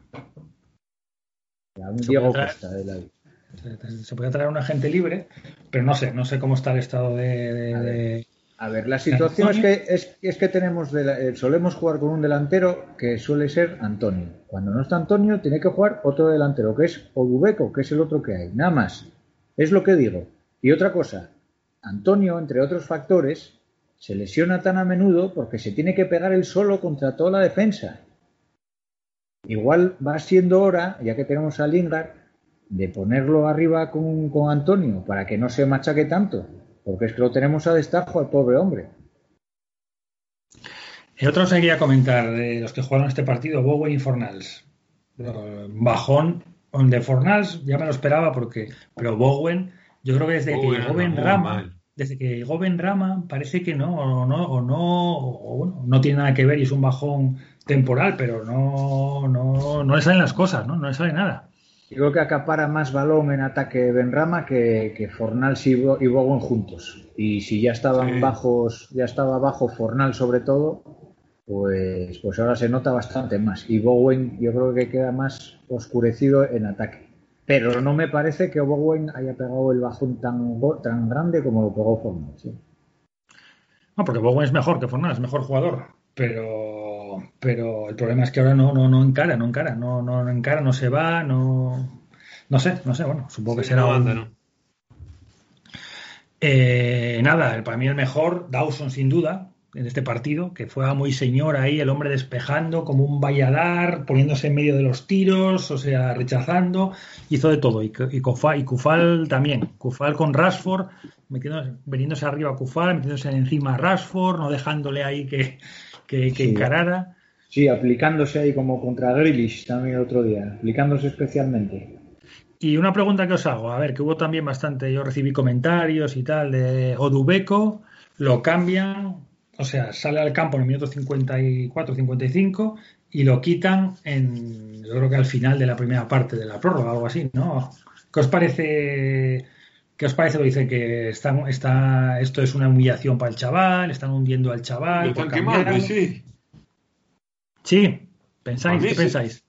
Un Diego Costa de la se puede traer un agente libre, pero no sé, no sé cómo está el estado de. de, a, ver, de... a ver, la situación es que, es, es que tenemos de la, eh, solemos jugar con un delantero que suele ser Antonio. Cuando no está Antonio, tiene que jugar otro delantero, que es Odubeco, que es el otro que hay. Nada más. Es lo que digo. Y otra cosa, Antonio, entre otros factores, se lesiona tan a menudo porque se tiene que pegar él solo contra toda la defensa. Igual va siendo hora, ya que tenemos a Lingard, de ponerlo arriba con, con, Antonio para que no se machaque tanto, porque es que lo tenemos a destajo al pobre hombre. El otro se quería comentar de los que jugaron este partido, Bowen y Fornals. Bajón de Fornals, ya me lo esperaba porque, pero Bowen, yo creo que desde Bowen, que llegó Ben Rama, desde que llegó Ben Rama, parece que no, o no, o no, o bueno, no tiene nada que ver y es un bajón temporal, pero no, no, no le salen las cosas, ¿no? No le sale nada. Yo creo que acapara más balón en ataque Benrama que, que Fornals y, y Bowen juntos. Y si ya estaban sí. bajos, ya estaba bajo Fornal sobre todo, pues, pues ahora se nota bastante más. Y Bowen yo creo que queda más oscurecido en ataque. Pero no me parece que Bowen haya pegado el bajón tan, tan grande como lo pegó Fornal. ¿sí? No, porque Bowen es mejor que Fornal, es mejor jugador. Pero, pero el problema es que ahora no, no, no encara, no encara, no, no, no encara, no se va, no, no sé, no sé, bueno, supongo que será no un- ¿no? Eh, nada, para mí el mejor, Dawson sin duda, en este partido, que fue a muy señor ahí, el hombre despejando como un valladar, poniéndose en medio de los tiros, o sea, rechazando, hizo de todo. Y, y, Kufal, y Kufal también, Kufal con Rashford, metiéndose, veniéndose arriba a Kufal, metiéndose encima a Rashford, no dejándole ahí que, que, que Sí. encarara. Sí, aplicándose ahí como contra Grealish también el otro día, aplicándose especialmente. Y una pregunta que os hago, a ver, que hubo también bastante, yo recibí comentarios y tal de Odubeco, lo cambian, o sea, sale al campo en el minuto 54-55 y lo quitan en, yo creo que al final de la primera parte de la prórroga, algo así, ¿no? ¿Qué os parece? ¿Qué os parece? Lo dice que está, está, esto es una humillación para el chaval, están hundiendo al chaval. Lo están por quemando, sí. Sí, pensáis, ¿qué sí. pensáis?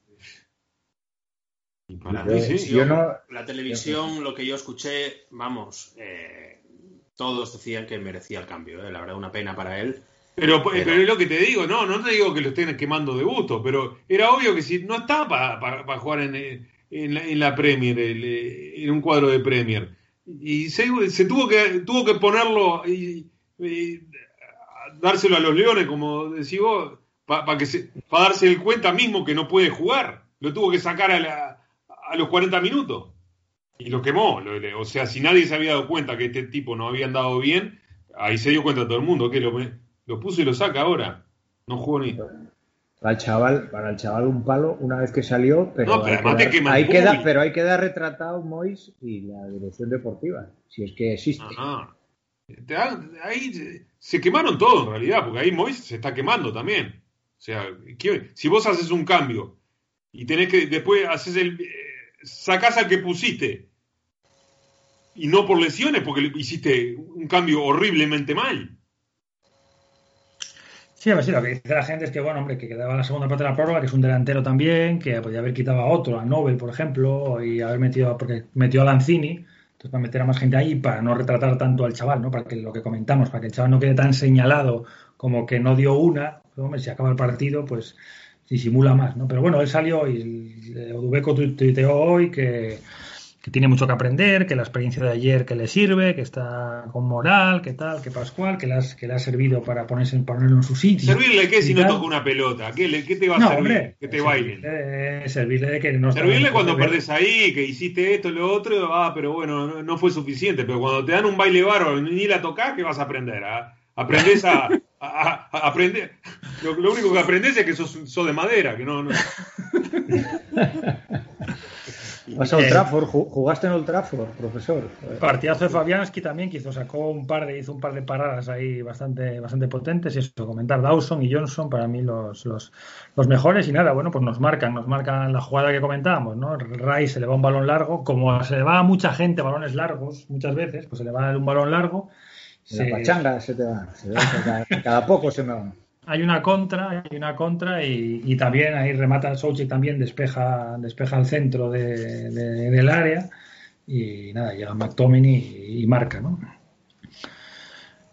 Y para Yo- mí sí. yo no- La televisión, lo que yo escuché, vamos, eh, todos decían que merecía el cambio. eh, La verdad, una pena para él. Pero, Pero- pero es lo que te digo, no, no te digo que lo estén quemando de gusto, pero era obvio que si no está para jugar en, eh, en, la, en la Premier, el, eh, en un cuadro de Premier. Y se, tuvo que tuvo que ponerlo y, dárselo a los Leones, como decís vos, para que se, para darse el cuenta mismo que no puede jugar. Lo tuvo que sacar a, la- a los 40 minutos. Y lo quemó. Lo- o sea, si nadie se había dado cuenta que este tipo no había andado bien, ahí se dio cuenta todo el mundo que lo, lo puso y lo saca ahora. No jugó ni. Para el chaval, para el chaval un palo una vez que salió, pero, No, pero queda, quema el ahí queda- móvil. pero ahí queda retratado Mois y la dirección deportiva, si es que existe. Ajá. Ahí se- quemaron todo en realidad, porque ahí Mois se está quemando también. O sea, ¿qué- si vos haces un cambio y tenés que después haces el eh, sacás al que pusiste y no por lesiones, porque le hiciste un cambio horriblemente mal. Sí, sí, lo que dice la gente es que, bueno, hombre, que quedaba la segunda parte de la prórroga, que es un delantero también, que podía haber quitado a otro, a Nobel, por ejemplo, y haber metido, porque metió a Lanzini, entonces para meter a más gente ahí, para no retratar tanto al chaval, ¿no? Para que lo que comentamos, para que el chaval no quede tan señalado como que no dio una, pues, hombre, si acaba el partido, pues disimula más, ¿no? Pero bueno, él salió y Odubeco tuiteó hoy que que tiene mucho que aprender, que la experiencia de ayer que le sirve, que está con moral, que tal, que Pascual, que le, que le ha servido para ponerse, ponerlo en su sitio. ¿Servirle qué si no toca una pelota? ¿Qué, le, qué te va a servir? que te bailen. Servirle, de que no Servirle cuando perdés ahí, que hiciste esto, lo otro, ah, pero bueno, no, fue suficiente. Pero cuando te dan un baile bárbaro ni la tocás, ¿qué vas a aprender? Ah? Aprendés a, a, aprender. Lo, único que aprendes es que sos, sos de madera, que no... no... Vas a Old Trafford, jugaste en Old Trafford, profesor. Partidazo de Fabianski también, que hizo, sacó un par de, hizo un par de paradas ahí bastante, bastante potentes. Y eso, comentar Dawson y Johnson, para mí los, los, los, mejores. Y nada, bueno, pues nos marcan, nos marcan la jugada que comentábamos, ¿no? Ray se le va un balón largo, como se le va a mucha gente balones largos, muchas veces, pues se le va un balón largo. La pachanga se te va, cada, poco se me va hay una contra, hay una contra y, también ahí remata Sochi también despeja, despeja el centro del área y nada, llega McTominay y, marca, ¿no?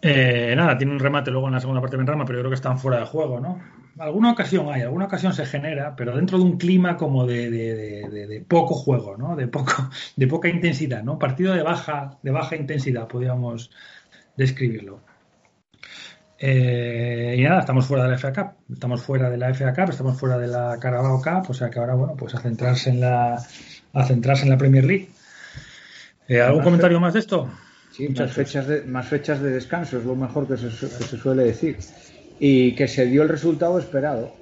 Eh, nada, tiene un remate luego en la segunda parte de Benrama, pero yo creo que están fuera de juego, ¿no? Alguna ocasión hay, alguna ocasión se genera, pero dentro de un clima como de, de, poco juego, ¿no? De poco, de poca intensidad, ¿no? Partido de baja, de baja intensidad, podríamos describirlo. Eh, y nada, estamos fuera de la FA Cup, estamos fuera de la FA Cup, estamos fuera de la Carabao Cup, o sea que ahora, bueno, pues a centrarse en la, a centrarse en la Premier League. Eh, ¿Algún comentario más de esto? Sí, más fechas, de, más fechas de descanso, es lo mejor que se, suele decir. Y que se dio el resultado esperado.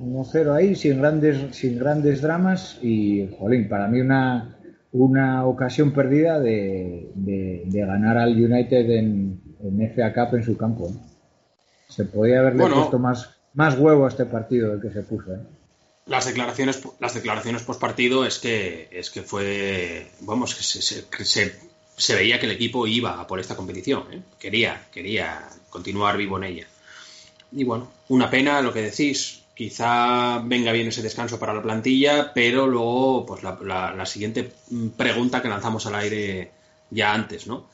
1-0 ahí, sin grandes, sin grandes dramas y, jolín, para mí una, una ocasión perdida de, ganar al United en, en FA Cup en su campo. Se podía haberle puesto más, más huevo a este partido del que se puso. ¿eh? Las declaraciones, las declaraciones post partido es que, es que fue, vamos, que se, se, veía que el equipo iba por esta competición, ¿eh? quería, quería continuar vivo en ella. Y bueno, una pena lo que decís, quizá venga bien ese descanso para la plantilla, pero luego, pues la, la, siguiente pregunta que lanzamos al aire ya antes, ¿no?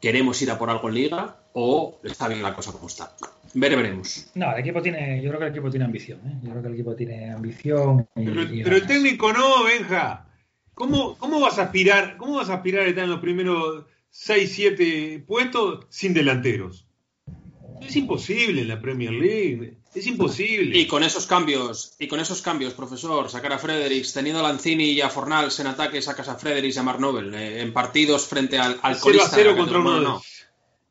¿Queremos ir a por algo en liga o está bien la cosa como está? Veremos. No, el equipo tiene, yo creo que el equipo tiene ambición, ¿eh? Yo creo que el equipo tiene ambición. pero, el técnico no, Benja. ¿Cómo, ¿Cómo vas a aspirar, cómo vas a aspirar a estar en los primeros 6, 7 puestos sin delanteros? Es imposible en la Premier League. Es imposible. Y con esos cambios, y con esos cambios, profesor, sacar a Fredericks, teniendo a Lanzini y a Fornals en ataque, sacas a Fredericks y a Mark Nobel eh, en partidos frente al, al 0 a 0 contra uno. No.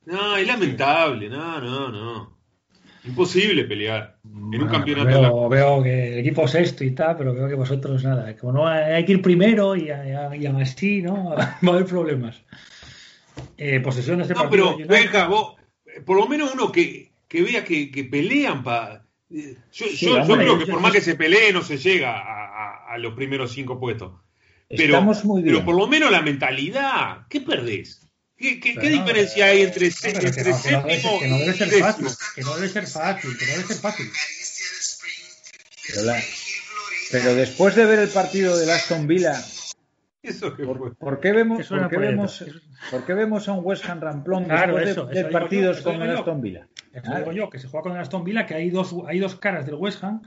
no, es lamentable. No, no, no. Imposible pelear en un campeonato. Veo, veo, que el equipo sexto y tal, pero veo que vosotros nada. Como no hay que ir primero y, y, así, ¿no? Va a haber problemas. Eh, posesión de este no, pero venga, vos, por lo menos uno que, que vea que, que pelean para. Eh, yo, yo, creo que por más que se pelee no se llega a, a, los primeros cinco puestos. Pero, pero por lo menos la mentalidad, ¿qué perdés? ¿Qué, diferencia hay entre, entre séptimo que no debe ser fácil, que no debe ser fácil, que no debe ser fácil. Pero, después de ver el partido de Aston Villa, ¿por, qué vemos, por, qué vemos, por qué vemos a un West Ham Ramplón después de, partidos con el Aston Villa? Eso digo yo, que se juega con el Aston Villa, que hay dos, hay dos caras del West Ham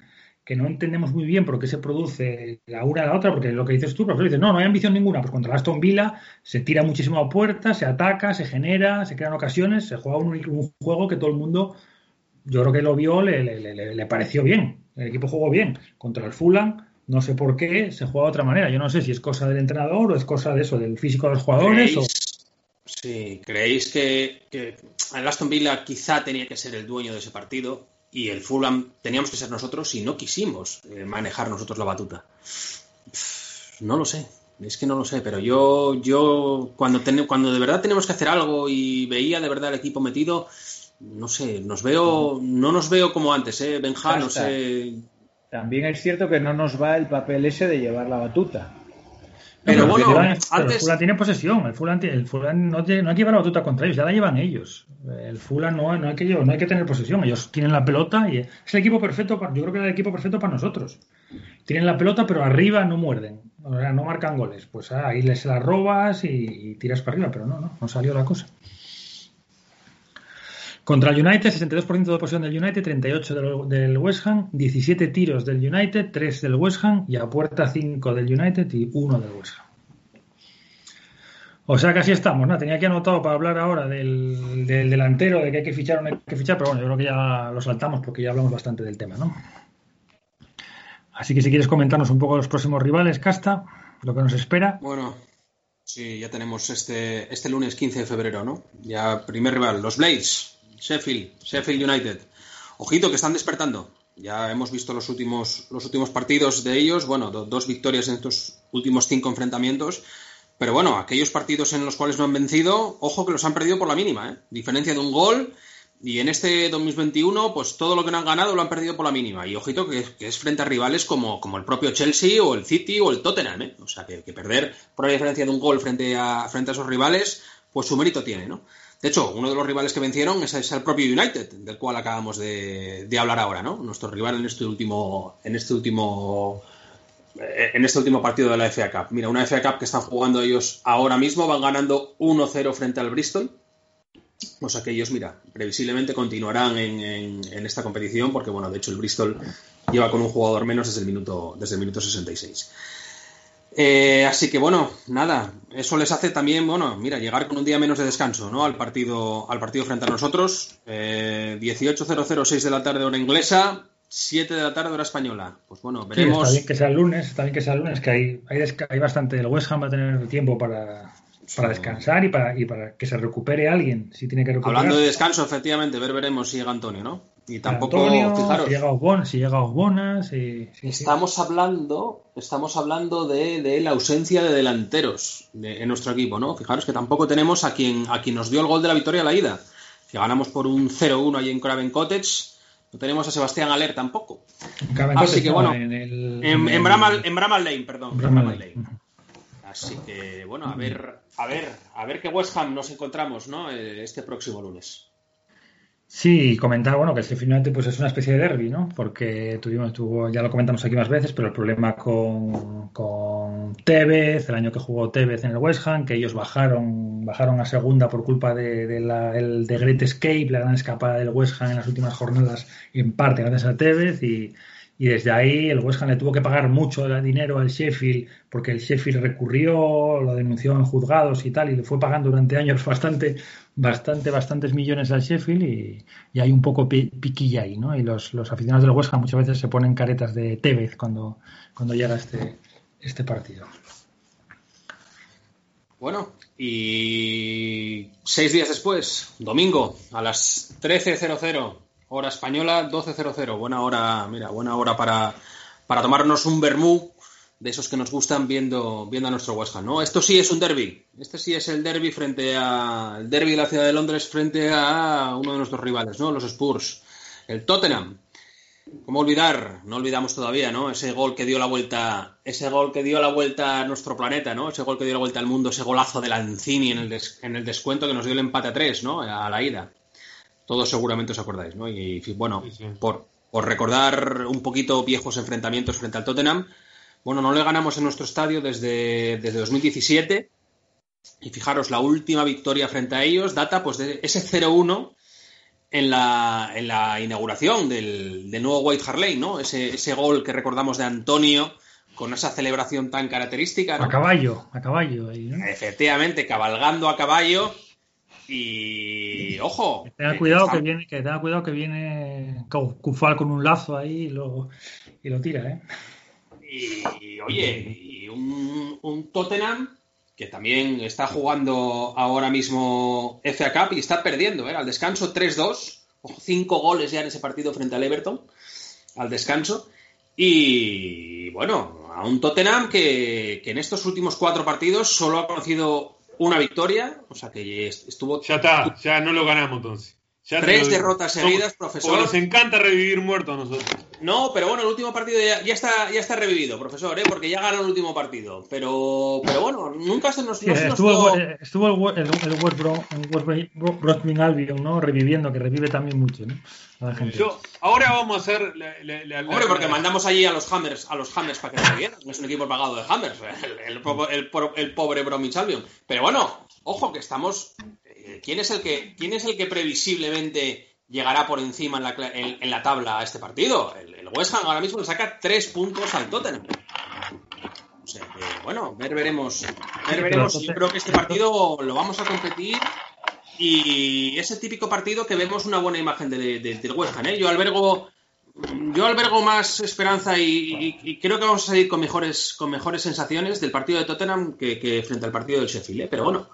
que no entendemos muy bien por qué se produce la una a la otra, porque lo que dices tú, profesor, dices, no, no hay ambición ninguna, pues contra Aston Villa se tira muchísimo a puerta, se ataca, se genera, se crean ocasiones, se juega un, juego que todo el mundo, yo creo que lo vio, le, le, pareció bien, el equipo jugó bien, contra el Fulham, no sé por qué, se juega de otra manera, yo no sé si es cosa del entrenador o es cosa de eso, del físico de los jugadores. O... Sí, ¿creéis que, que el Aston Villa quizá tenía que ser el dueño de ese partido? Y el Fulham teníamos que ser nosotros y no quisimos eh, manejar nosotros la batuta. No lo sé, es que no lo sé, pero yo, yo cuando, cuando de verdad tenemos que hacer algo y veía de verdad el equipo metido, no sé, nos veo, no nos veo como antes, ¿eh? Benja, no sé. También es cierto que no nos va el papel ese de llevar la batuta. Pero bueno, el antes. Fulham tiene posesión. El Fulham, el Fulham no, tiene- no hay que llevar la batuta contra ellos, ya la llevan ellos. El Fulham no, no, hay que, llevar- no hay que tener posesión. Ellos tienen la pelota y es el equipo perfecto. Para, yo creo que es el equipo perfecto para nosotros. Tienen la pelota, pero arriba no muerden. O sea, no marcan goles. Pues ah, ahí les la robas y, y tiras para arriba, pero no, no, no salió la cosa. Contra el United, 62% de posesión del United, 38% del, West Ham, 17 tiros del United, 3 del West Ham y a puerta 5 del United y 1 del West Ham. O sea que así estamos, ¿no? Tenía aquí anotado para hablar ahora del, del delantero, de que hay que fichar o no hay que fichar, pero bueno, yo creo que ya lo saltamos porque ya hablamos bastante del tema, ¿no? Así que si quieres comentarnos un poco los próximos rivales, Casta, lo que nos espera. Bueno, sí, ya tenemos este, este lunes 15 de febrero, ¿no? Ya primer rival, los Blades, Sheffield, Sheffield United. Ojito que están despertando. Ya hemos visto los últimos, los últimos partidos de ellos, bueno, do- dos victorias en estos últimos cinco enfrentamientos. Pero bueno, aquellos partidos en los cuales no han vencido, ojo que los han perdido por la mínima, ¿eh? Diferencia de un gol. Y en este 2021, pues todo lo que no han ganado lo han perdido por la mínima. Y ojito que, que es frente a rivales como, como el propio Chelsea o el City o el Tottenham, ¿eh? O sea, que, que perder por la diferencia de un gol frente a, frente a esos rivales, pues su mérito tiene, ¿no? De hecho, uno de los rivales que vencieron es, el propio United, del cual acabamos de, hablar ahora, ¿no? Nuestro rival en este último, en este último, eh, en este último partido de la FA Cup. Mira, una FA Cup que están jugando ellos ahora mismo, van ganando 1-0 frente al Bristol. O sea que ellos, mira, previsiblemente continuarán en, en- en esta competición, porque bueno, de hecho el Bristol lleva con un jugador menos desde el minuto, desde el minuto 66. Eh, así que bueno, nada, eso les hace también, bueno, mira, llegar con un día menos de descanso, ¿no? Al partido, al partido frente a nosotros. Eh, 18.00, 6 de la tarde hora inglesa, 7 de la tarde hora española. Pues bueno, Sí, veremos. está bien que sea el lunes, está bien que sea el lunes, que hay, hay, bastante. El West Ham va a tener tiempo para, para descansar y para, y para que se recupere alguien, si tiene que recuperar. Hablando de descanso, efectivamente, ver veremos si llega Antonio, ¿no? Y tampoco, Antonio, fijaros, Si llega Osbona, si llega Osbona, si- estamos hablando, estamos hablando de, de la ausencia de delanteros de- en nuestro equipo, ¿no? Fijaros que tampoco tenemos a quien, a quien nos dio el gol de la victoria a la ida, que ganamos por un 0-1 ahí en Craven Cottage. No tenemos a Sebastián Aler tampoco. Cabe Así entonces, que no, bueno, en, el, En, en el- Bramall, en Bramall Lane, perdón. Bramall Bramall Lane. Lane. Así que, bueno, a ver, a ver, a ver qué West Ham nos encontramos, ¿no? Eh, Este próximo lunes. Sí, comentar, bueno, que Sheffield United pues es una especie de derby, ¿no? Porque tuvimos, tuvo, ya lo comentamos aquí más veces, pero el problema con, con Tevez, el año que jugó Tevez en el West Ham, que ellos bajaron, bajaron a segunda por culpa de, de la, el de Great Escape, la gran escapada del West Ham en las últimas jornadas, en parte gracias a Tevez, y, y desde ahí el West le tuvo que pagar mucho dinero al Sheffield, porque el Sheffield recurrió, lo denunció en juzgados y tal, y le fue pagando durante años bastante, bastante, bastantes millones al Sheffield, y, hay un poco pi- piquilla ahí, ¿no? Y los, los aficionados del West muchas veces se ponen caretas de Tevez cuando, cuando llega este, este partido. Bueno, y seis días después, domingo, a las 13.00, hora española, 12.00. Buena hora, mira, buena hora para, para tomarnos un vermú de esos que nos gustan viendo, viendo a nuestro West Ham, ¿no? Esto sí es un derby. Este sí es el derby frente a. El derby de la ciudad de Londres frente a uno de nuestros rivales, ¿no? Los Spurs. El Tottenham. ¿Cómo olvidar? No olvidamos todavía, ¿no? Ese gol que dio la vuelta, ese gol que dio la vuelta a nuestro planeta, ¿no? Ese gol que dio la vuelta al mundo, ese golazo de Lanzini en el, en el descuento que nos dio el empate a tres, ¿no? A la ida. Todos seguramente os acordáis, ¿no? Y bueno, Sí, sí. por, por recordar un poquito viejos enfrentamientos frente al Tottenham, bueno, no le ganamos en nuestro estadio desde, desde 2017. Y fijaros, la última victoria frente a ellos data pues de ese 0-1 en la, en la inauguración del, del nuevo White Hart Lane, ¿no? Ese, ese gol que recordamos de Antonio con esa celebración tan característica, ¿no? A caballo, a caballo. ahí, ¿no? Efectivamente, cabalgando a caballo y ojo. Tenga eh, cuidado que viene, que tenga cuidado que viene Cufal con un lazo ahí y lo, y lo tira, ¿eh? Y, oye, y un, un Tottenham que también está jugando ahora mismo FA Cup y está perdiendo, ¿eh? Al descanso 3-2, ojo, cinco goles ya en ese partido frente al Everton, al descanso. Y bueno, a un Tottenham que, que en estos últimos cuatro partidos solo ha conocido una victoria, o sea que estuvo Ya está, ya no lo ganamos entonces. Tres derrotas Somos- seguidas, profesor. nos encanta revivir muertos a nosotros. No, pero bueno, el último partido ya, ya está, ya está revivido, profesor, ¿eh? porque ya ganó el último partido. Pero, pero bueno, nunca se nos, Sí, no se nos estuvo, dio- el, estuvo el, el, el Albion, ¿no? Reviviendo, que revive también mucho, ¿no? A la gente. Yo, ahora vamos a hacer la, la- la- Hombre, porque la- mandamos allí a los Hammers, a los Hammers para que nos vieran. No es un equipo pagado de Hammers, el, el, po- el po- el pobre Bromwich Albion. Pero bueno, ojo que estamos. ¿Quién es el que, quién es el que previsiblemente llegará por encima en la, en- en la tabla a este partido? El, el West Ham ahora mismo le saca tres puntos al Tottenham. O sea que, bueno, ver veremos. Ver veremos. Yo creo que este partido lo vamos a competir. Y es el típico partido que vemos una buena imagen de- de- del West Ham. ¿eh? Yo albergo yo albergo más esperanza y, y- y creo que vamos a salir con mejores, con mejores sensaciones del partido de Tottenham que, que frente al partido del Sheffield. ¿eh? Pero bueno,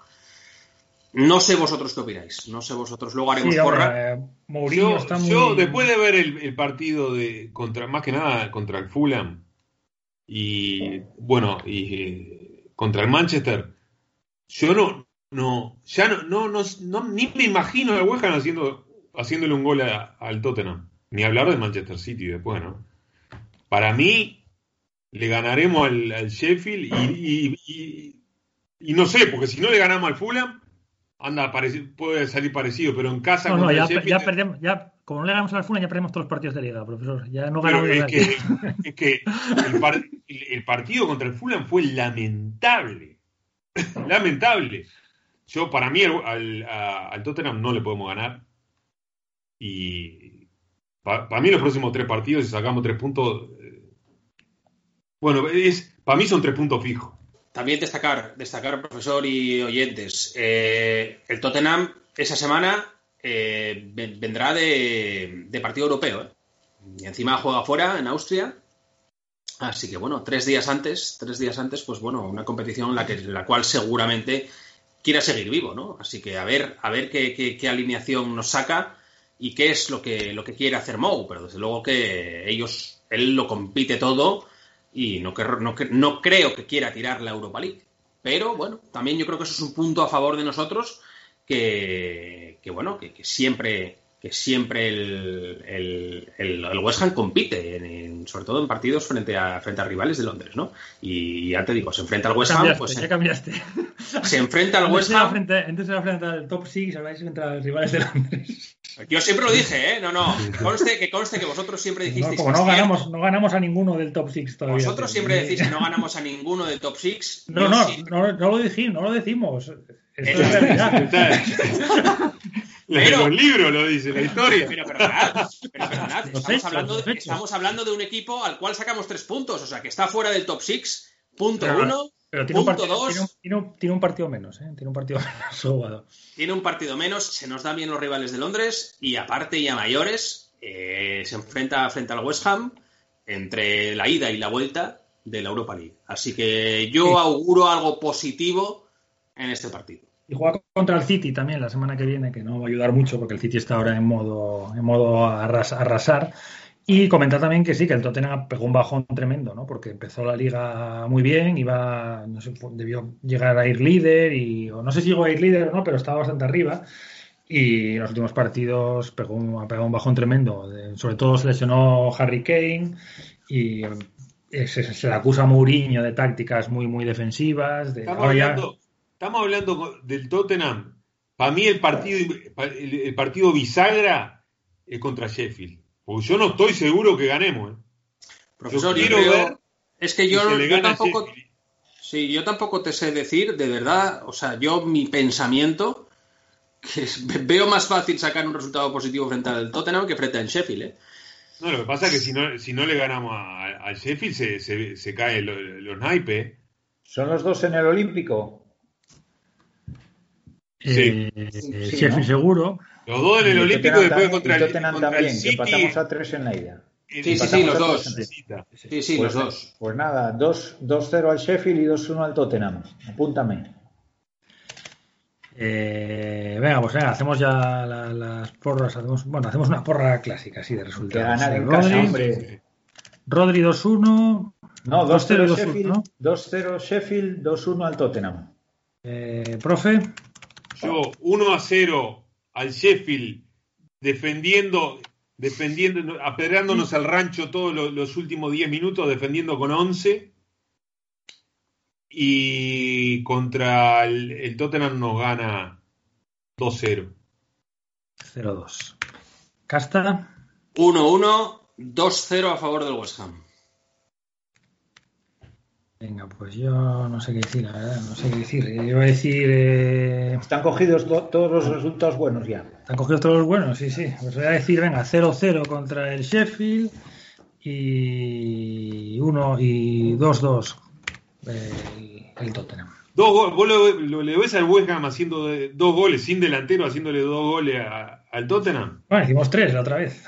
no sé vosotros qué opináis. No sé vosotros. Luego haremos Sí, porra. eh, Mourinho yo, está muy... yo, después de ver el, el partido de contra más que nada contra el Fulham y bueno y eh, contra el Manchester yo no no ya no no, no, no- ni me imagino al West Ham haciendo haciéndole un gol a- al Tottenham ni hablar de Manchester City después no para mí le ganaremos al, al Sheffield y, y- y- y no sé porque si no le ganamos al Fulham anda puede salir parecido pero en casa No, no, ya, el Sheffield ya perdemos, ya, como no le ganamos a la Fulham, ya perdemos todos los partidos de liga, profesor. Ya no Pero ganamos es nada. que, es que el, par- el- el partido contra el Fulham fue lamentable. Lamentable. Yo, para mí, al, al- a- al Tottenham no le podemos ganar. Y pa- para mí, los próximos tres partidos, si sacamos tres puntos. eh, bueno, es, para mí son tres puntos fijos. También destacar, destacar, profesor y oyentes, eh, el Tottenham esa semana eh, ven- vendrá de, partido europeo. ¿eh? Y encima juega fuera, en Austria. Así que bueno, tres días antes, tres días antes, pues bueno, una competición la, que, la cual seguramente quiera seguir vivo, ¿no? Así que a ver, a ver qué, qué- qué alineación nos saca y qué es lo que, lo que quiere hacer Mou, pero desde luego que ellos, él lo compite todo y no, no, creo que quiera tirar la Europa League. Pero bueno, también yo creo que eso es un punto a favor de nosotros que, bueno, que siempre que siempre el, el, el- el West Ham compite, en- en- sobre todo en partidos frente a, frente a rivales de Londres, ¿no? Y ya te digo, se enfrenta al West Ham, Cambiaste, pues ya cambiaste. se enfrenta al West Ham. frente, antes era frente al top 6, ahora es frente a los rivales de Londres. Yo siempre lo dije, ¿eh? No, no, conste que conste que vosotros siempre No, dijisteis como que no es cierto. ganamos, no ganamos a ninguno del top 6 todavía. Vosotros siempre decís que no ganamos a ninguno del top 6. No, no, no, no lo decimos, no lo decimos. Esto es realidad. Pero- los libros lo dice, la historia. Pero perdonad, pero perdonad, estamos, hechos, hablando de, hechos. estamos hablando de un equipo al cual sacamos tres puntos, o sea que está fuera del top 6, punto Pero- uno, Pero tiene un, punto partido, dos, tiene, un, tiene un- tiene un partido menos, ¿eh? Tiene un partido menos jugado. tiene un partido menos, se nos dan bien los rivales de Londres y aparte y a mayores eh, se enfrenta frente al West Ham entre la ida y la vuelta de la Europa League. Así que yo Sí. auguro algo positivo en este partido. Y juega contra el City también la semana que viene, que no va a ayudar mucho porque el City está ahora en modo, en modo arras- arrasar. Y comentar también que sí, que el Tottenham pegó un bajón tremendo, ¿no? Porque empezó la liga muy bien, iba, no sé, debió llegar a ir líder y, o no sé si llegó a ir líder o no, pero estaba bastante arriba. Y en los últimos partidos pegó un, ha pegado un bajón tremendo. Sobre todo se lesionó Harry Kane y eh, se, se le acusa a Mourinho de tácticas muy, muy defensivas. De, Estamos hablando, del Tottenham. Para mí el partido, el, el partido bisagra es contra Sheffield. Porque yo no estoy seguro que ganemos. ¿eh? Profesor, yo creo- ver es que si yo, se le yo gana a tampoco, Sheffield. Sí, yo tampoco te sé decir, de verdad, o sea, yo mi pensamiento, que es- veo más fácil sacar un resultado positivo frente al Tottenham que frente al Sheffield, ¿eh? No, lo que pasa es que si no, si no le ganamos al Sheffield se, se, se caen los, los naipes. ¿Son los dos en el Olímpico? Eh, Sí, Sheffield ¿no? seguro. Los dos en el Y Olímpico Tottenham después también- contra y el, Tottenham contra el también, que City. empatamos a tres en la ida. Sí, sí, sí, los dos. Sí, sí, Pues, los dos. Pues nada, 2-0 al Sheffield y 2-1 al Tottenham. Apúntame. Eh, venga, pues venga, hacemos ya la- las porras. Hacemos, bueno, hacemos una porra clásica, así de Que resultados. ganar en Rodri, casa, hombre. Rodri 2-1. No, 2-0 2-0 2-1, Sheffield, ¿no? 2-0 Sheffield, 2-1 al Tottenham. Eh, profe, Yo 1 a 0 al Sheffield defendiendo defendiendo, apedreándonos al rancho todos los, últimos 10 minutos, defendiendo con 11. Y contra el, el Tottenham nos gana 2-0. 0-2. Casta. 1-1, 2-0 a favor del West Ham. Venga, pues yo no sé qué decir, la verdad, no sé qué decir. Yo iba a decir. Eh... Están cogidos todos los resultados buenos ya. Están cogidos todos los buenos, sí, sí. Pues voy a decir, venga, 0-0 contra el Sheffield y 1 y 2-2 el, el, Tottenham. Dos goles, vos lo, le ves al West Ham haciendo dos goles sin delantero, haciéndole dos goles al Tottenham. Bueno, hicimos tres la otra vez.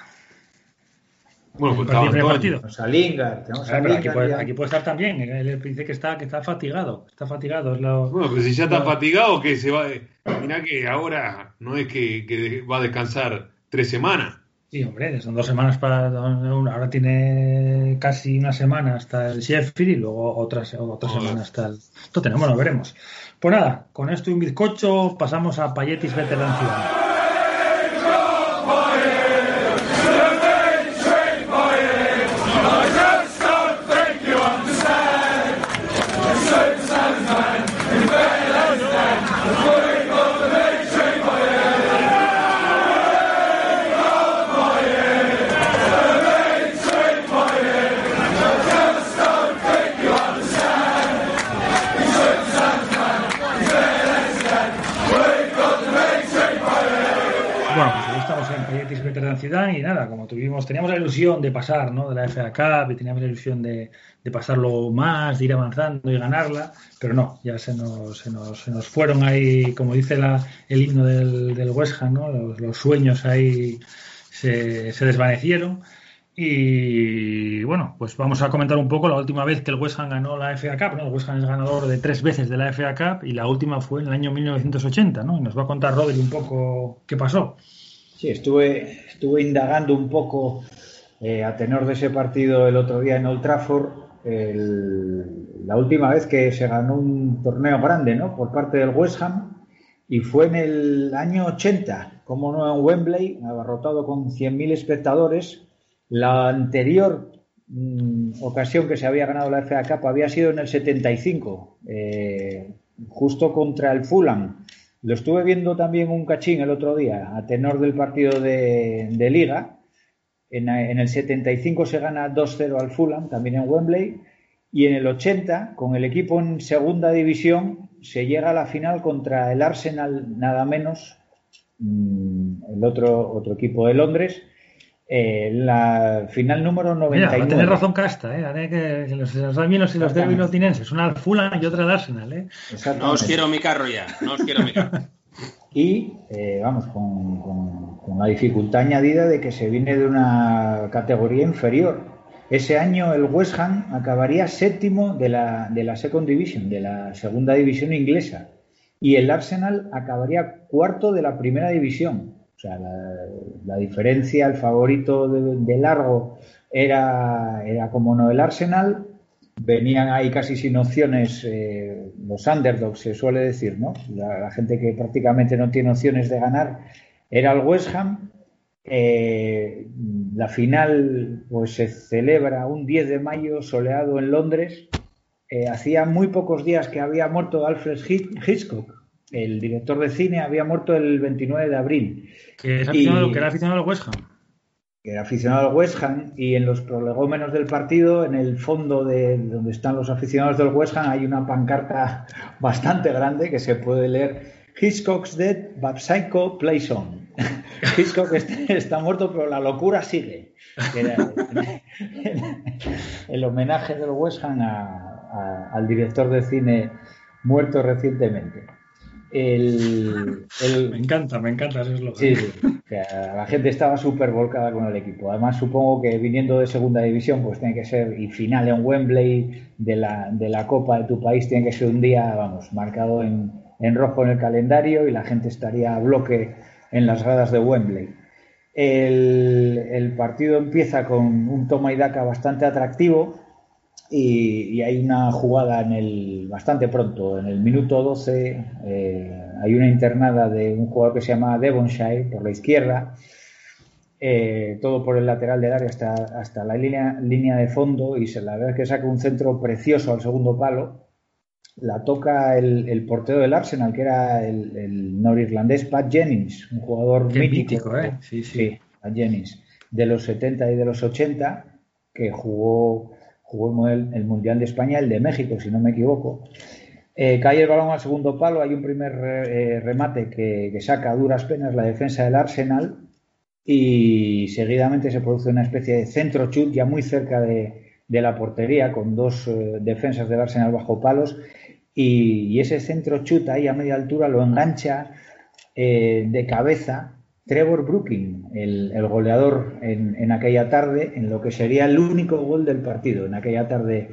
Bueno, pues estaba partido. Tenemos a Lingard, tenemos a Lingard aquí, puede, aquí, puede, estar también. Él dice que está, que está fatigado. Está fatigado. Es lo, bueno, pues si ya está lo... fatigado, que se va. Mira que ahora no es que, que, va a descansar tres semanas. Sí, hombre, son dos semanas para. Ahora tiene casi una semana hasta el Sheffield y luego otra, otra semana hasta el. Entonces, bueno, veremos. Pues nada, con esto y un bizcocho pasamos a Payetis Veteran Ciudad. Y nada, como tuvimos, teníamos la ilusión de pasar, ¿no? De la FA Cup y teníamos la ilusión de, de pasarlo más, de ir avanzando y ganarla, pero no, ya se nos, se nos, se nos fueron ahí, como dice la, el himno del, del West Ham, ¿no? Los, sueños ahí se, se desvanecieron. Y bueno, pues vamos a comentar un poco la última vez que el West Ham ganó la FA Cup. ¿no? El West Ham es ganador de tres veces de la FA Cup y la última fue en el año 1980. ¿no? Y nos va a contar Rodri un poco qué pasó. Sí, estuve, estuve indagando un poco eh, a tenor de ese partido el otro día en Old Trafford, el, la última vez que se ganó un torneo grande ¿no? por parte del West Ham y fue en el año 80, como no en Wembley, abarrotado con 100.000 espectadores. La anterior mmm, ocasión que se había ganado la FA Cup había sido en el 75, eh, justo contra el Fulham lo estuve viendo también un cachín el otro día, a tenor del partido de, Liga. En, en, el 75 se gana 2-0 al Fulham, también en Wembley. Y en el 80, con el equipo en segunda división, se llega a la final contra el Arsenal, nada menos, mm, el otro, otro equipo de Londres. Eh, la final número 99. Mira, tener razón Casta, ¿eh? que los, los albinos y los derbilotinenses, una al Fulham y otra al Arsenal. ¿eh? No os quiero mi carro ya, no os quiero mi carro. y eh, vamos, con, con, con, la dificultad añadida de que se viene de una categoría inferior. Ese año el West Ham acabaría séptimo de la, de la Second Division, de la segunda división inglesa. Y el Arsenal acabaría cuarto de la primera división. O sea, la, diferencia, el favorito de, largo era, era como no el Arsenal. Venían ahí casi sin opciones eh, los underdogs, se suele decir, ¿no? La, la, gente que prácticamente no tiene opciones de ganar era el West Ham. Eh, la final pues se celebra un 10 de mayo soleado en Londres. Eh, hacía muy pocos días que había muerto Alfred Hitchcock, el director de cine había muerto el 29 de abril. Que, aficionado, y, que era aficionado al West Ham. Que era aficionado al West Ham y en los prolegómenos del partido, en el fondo de donde están los aficionados del West Ham, hay una pancarta bastante grande que se puede leer Hitchcock's dead, but Psycho plays on. Hitchcock está muerto, pero la locura sigue. Era el, homenaje del West Ham a, a, al director de cine muerto recientemente. El, el, me encanta, me encanta ese eslogan. Sí, o sea, la gente estaba súper volcada con el equipo. Además, supongo que viniendo de segunda división, pues tiene que ser, y final en Wembley de la, de la Copa de tu país, tiene que ser un día, vamos, marcado en, en rojo en el calendario y la gente estaría a bloque en las gradas de Wembley. El, el partido empieza con un toma y daca bastante atractivo y, y, hay una jugada en el bastante pronto, en el minuto 12, eh, hay una internada de un jugador que se llama Devonshire por la izquierda. eh, todo por el lateral del área hasta, hasta la línea, línea de fondo y se la verdad es que saca un centro precioso al segundo palo. La toca el, el portero del Arsenal, que era el, el norirlandés Pat Jennings, un jugador Qué mítico. mítico, ¿eh? Sí, sí. Pat Jennings, de los 70 y de los 80, que jugó, jugó el, Mundial de España, el de México, si no me equivoco. Eh, cae el balón al segundo palo, hay un primer eh, remate que, saca a duras penas la defensa del Arsenal y seguidamente se produce una especie de centro chut ya muy cerca de, la portería con dos eh, defensas del Arsenal bajo palos y, y, ese centro chut ahí a media altura lo engancha de cabeza Trevor Brooking, el, goleador en, aquella tarde, en lo que sería el único gol del partido, en aquella tarde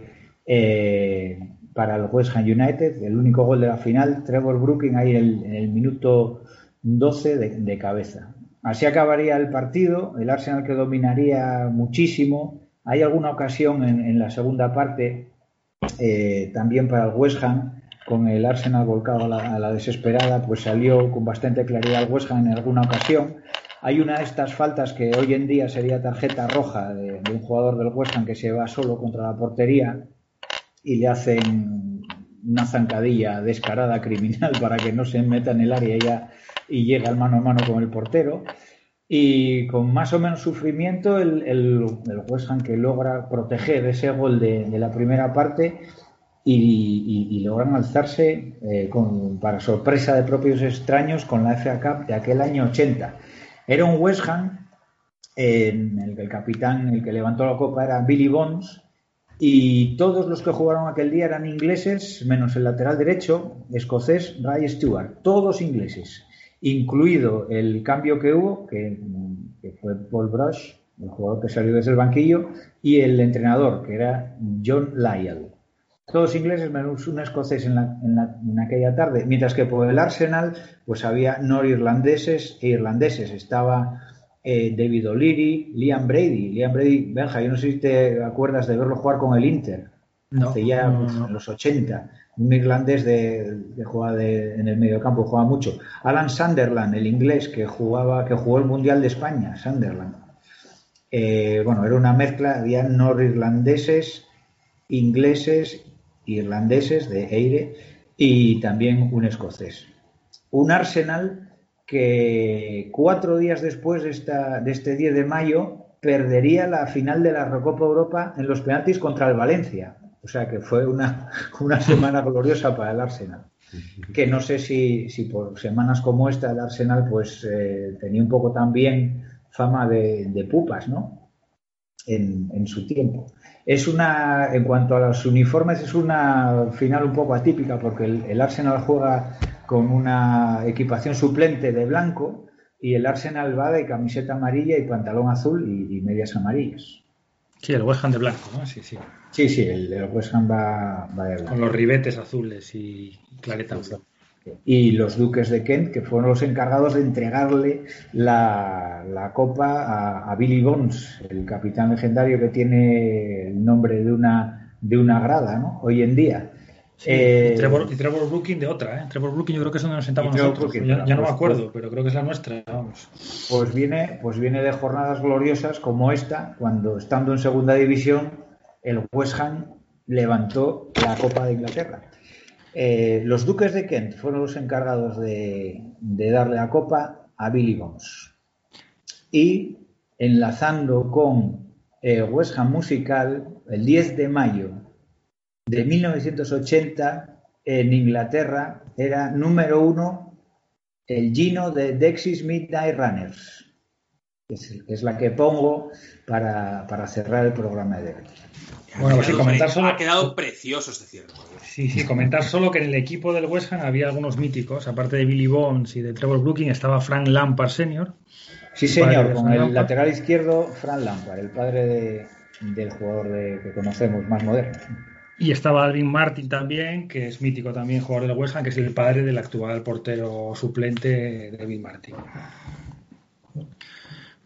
eh, para el West Ham United, el único gol de la final, Trevor Brooking ahí en el, minuto 12 de, cabeza. Así acabaría el partido, el Arsenal que dominaría muchísimo. Hay alguna ocasión en, en la segunda parte eh, también para el West Ham, con el Arsenal volcado a la, desesperada, pues salió con bastante claridad el West Ham en alguna ocasión. Hay una de estas faltas que hoy en día sería tarjeta roja de, un jugador del West Ham que se va solo contra la portería y le hacen una zancadilla descarada criminal para que no se meta en el área ya, y llegue al mano a mano con el portero. Y con más o menos sufrimiento, el, el, West Ham que logra proteger ese gol de la primera parte y, logran alzarse eh, con, para sorpresa de propios extraños con la FA Cup de aquel año 80. Era un West Ham en el que el capitán, el que levantó la copa era Billy Bonds, y todos los que jugaron aquel día eran ingleses, menos el lateral derecho, escocés Ray Stewart, todos ingleses, incluido el cambio que hubo, que, que, fue Paul Brush, el jugador que salió desde el banquillo, y el entrenador, que era John Lyall. Todos ingleses menos un escocés en, la, en, la, en aquella tarde, mientras que por el Arsenal pues había norirlandeses e irlandeses. Estaba eh, David O'Leary, Liam Brady. Liam Brady, Benja, yo no sé si te acuerdas de verlo jugar con el Inter, no, hace ya no, no. en los 80. Un irlandés de, de jugaba de, en el mediocampo, jugaba mucho. Alan Sunderland, el inglés que jugaba, que jugó el Mundial de España, Sunderland. Eh, bueno, era una mezcla, había norirlandeses, ingleses, irlandeses de Eire y también un escocés. Un Arsenal que cuatro días después de, esta, de este 10 de mayo perdería la final de la Recopa Europa en los penaltis contra el Valencia. O sea que fue una, una semana gloriosa para el Arsenal. Que no sé si, si por semanas como esta el Arsenal pues eh, tenía un poco también fama de, de pupas, ¿no? En, en, su tiempo. Es una, en cuanto a los uniformes, es una final un poco atípica porque el, el Arsenal juega con una equipación suplente de blanco y el Arsenal va de camiseta amarilla y pantalón azul y, y medias amarillas. Sí, el West Ham de blanco, ¿no? Sí, sí. Sí, sí, el, el West Ham va, va, de blanco. Con los ribetes azules y clareta azul. Y los duques de Kent, que fueron los encargados de entregarle la, la copa a, a, Billy Bones, el capitán legendario que tiene el nombre de una, de una grada, ¿no? Hoy en día. Sí, eh, y, Trevor, y, Trevor, Brooking de otra, ¿eh? Trevor Brooking yo creo que es donde nos sentamos nosotros. Brooking, ya, ya, no me acuerdo, pues, pero creo que es la nuestra, vamos. Pues viene, pues viene de jornadas gloriosas como esta, cuando estando en segunda división, el West Ham levantó la Copa de Inglaterra. Eh, los duques de Kent fueron los encargados de, darle la copa a Billy Bones. Y enlazando con eh, West Ham Musical, el 10 de mayo de 1980 en Inglaterra era número uno el Gino de Dexys Midnight Runners, que es, es, la que pongo para, para cerrar el programa de hoy. Bueno, pues sí, comentar solo... Ha quedado precioso este cierre. Sí, sí, comentar solo que en el equipo del West Ham había algunos míticos, aparte de Billy Bones y de Trevor Brooking, estaba Frank Lampard Sr. Sí, señor, con el Lampard. lateral izquierdo, Frank Lampard, el padre de, del jugador de, que conocemos más moderno. Y estaba Alvin Martin también, que es mítico también, jugador del West Ham, que es el padre del actual portero suplente David Martin.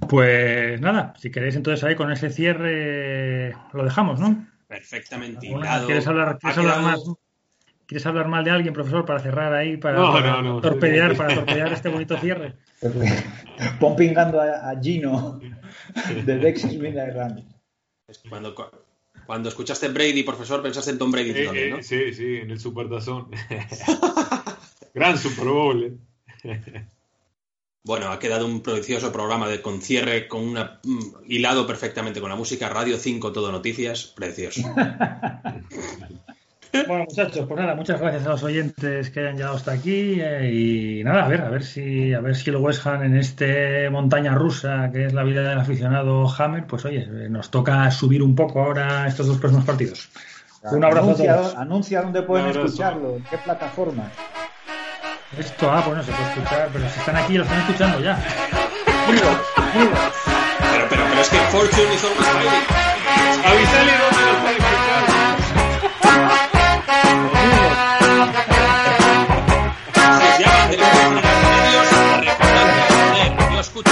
Pues nada, si queréis entonces ahí con ese cierre lo dejamos, ¿no? Perfectamente. Bueno, ¿Quieres hablar, ¿quieres hablar más? ¿Quieres hablar mal de alguien, profesor, para cerrar ahí, para, No, para no, no. torpedear, para torpedear este bonito cierre? Pompingando a, a Gino de Dexys Midland. Cuando, cuando escuchaste Brady, profesor, pensaste en Tom Brady Eh, también, eh, ¿no? sí, sí, en el Supertazón. Gran Super Bowl. eh. Bueno, ha quedado un precioso programa de concierre con una mm, hilado perfectamente con la música Radio 5 Todo Noticias, precioso. Bueno, muchachos, pues nada, muchas gracias a los oyentes que hayan llegado hasta aquí eh, y nada, a ver, a ver si a ver si el West Ham en este montaña rusa que es la vida del aficionado Hammer, pues oye, eh, nos toca subir un poco ahora estos dos próximos partidos. Un abrazo a anuncia, todos. anuncia dónde pueden escucharlo, en qué plataforma. Esto, ah, pues no se puede escuchar, pero si están aquí, lo están escuchando ya. Pero, pero, pero es que Fortune is always smiling. Avisale dónde lo joder, yo escucho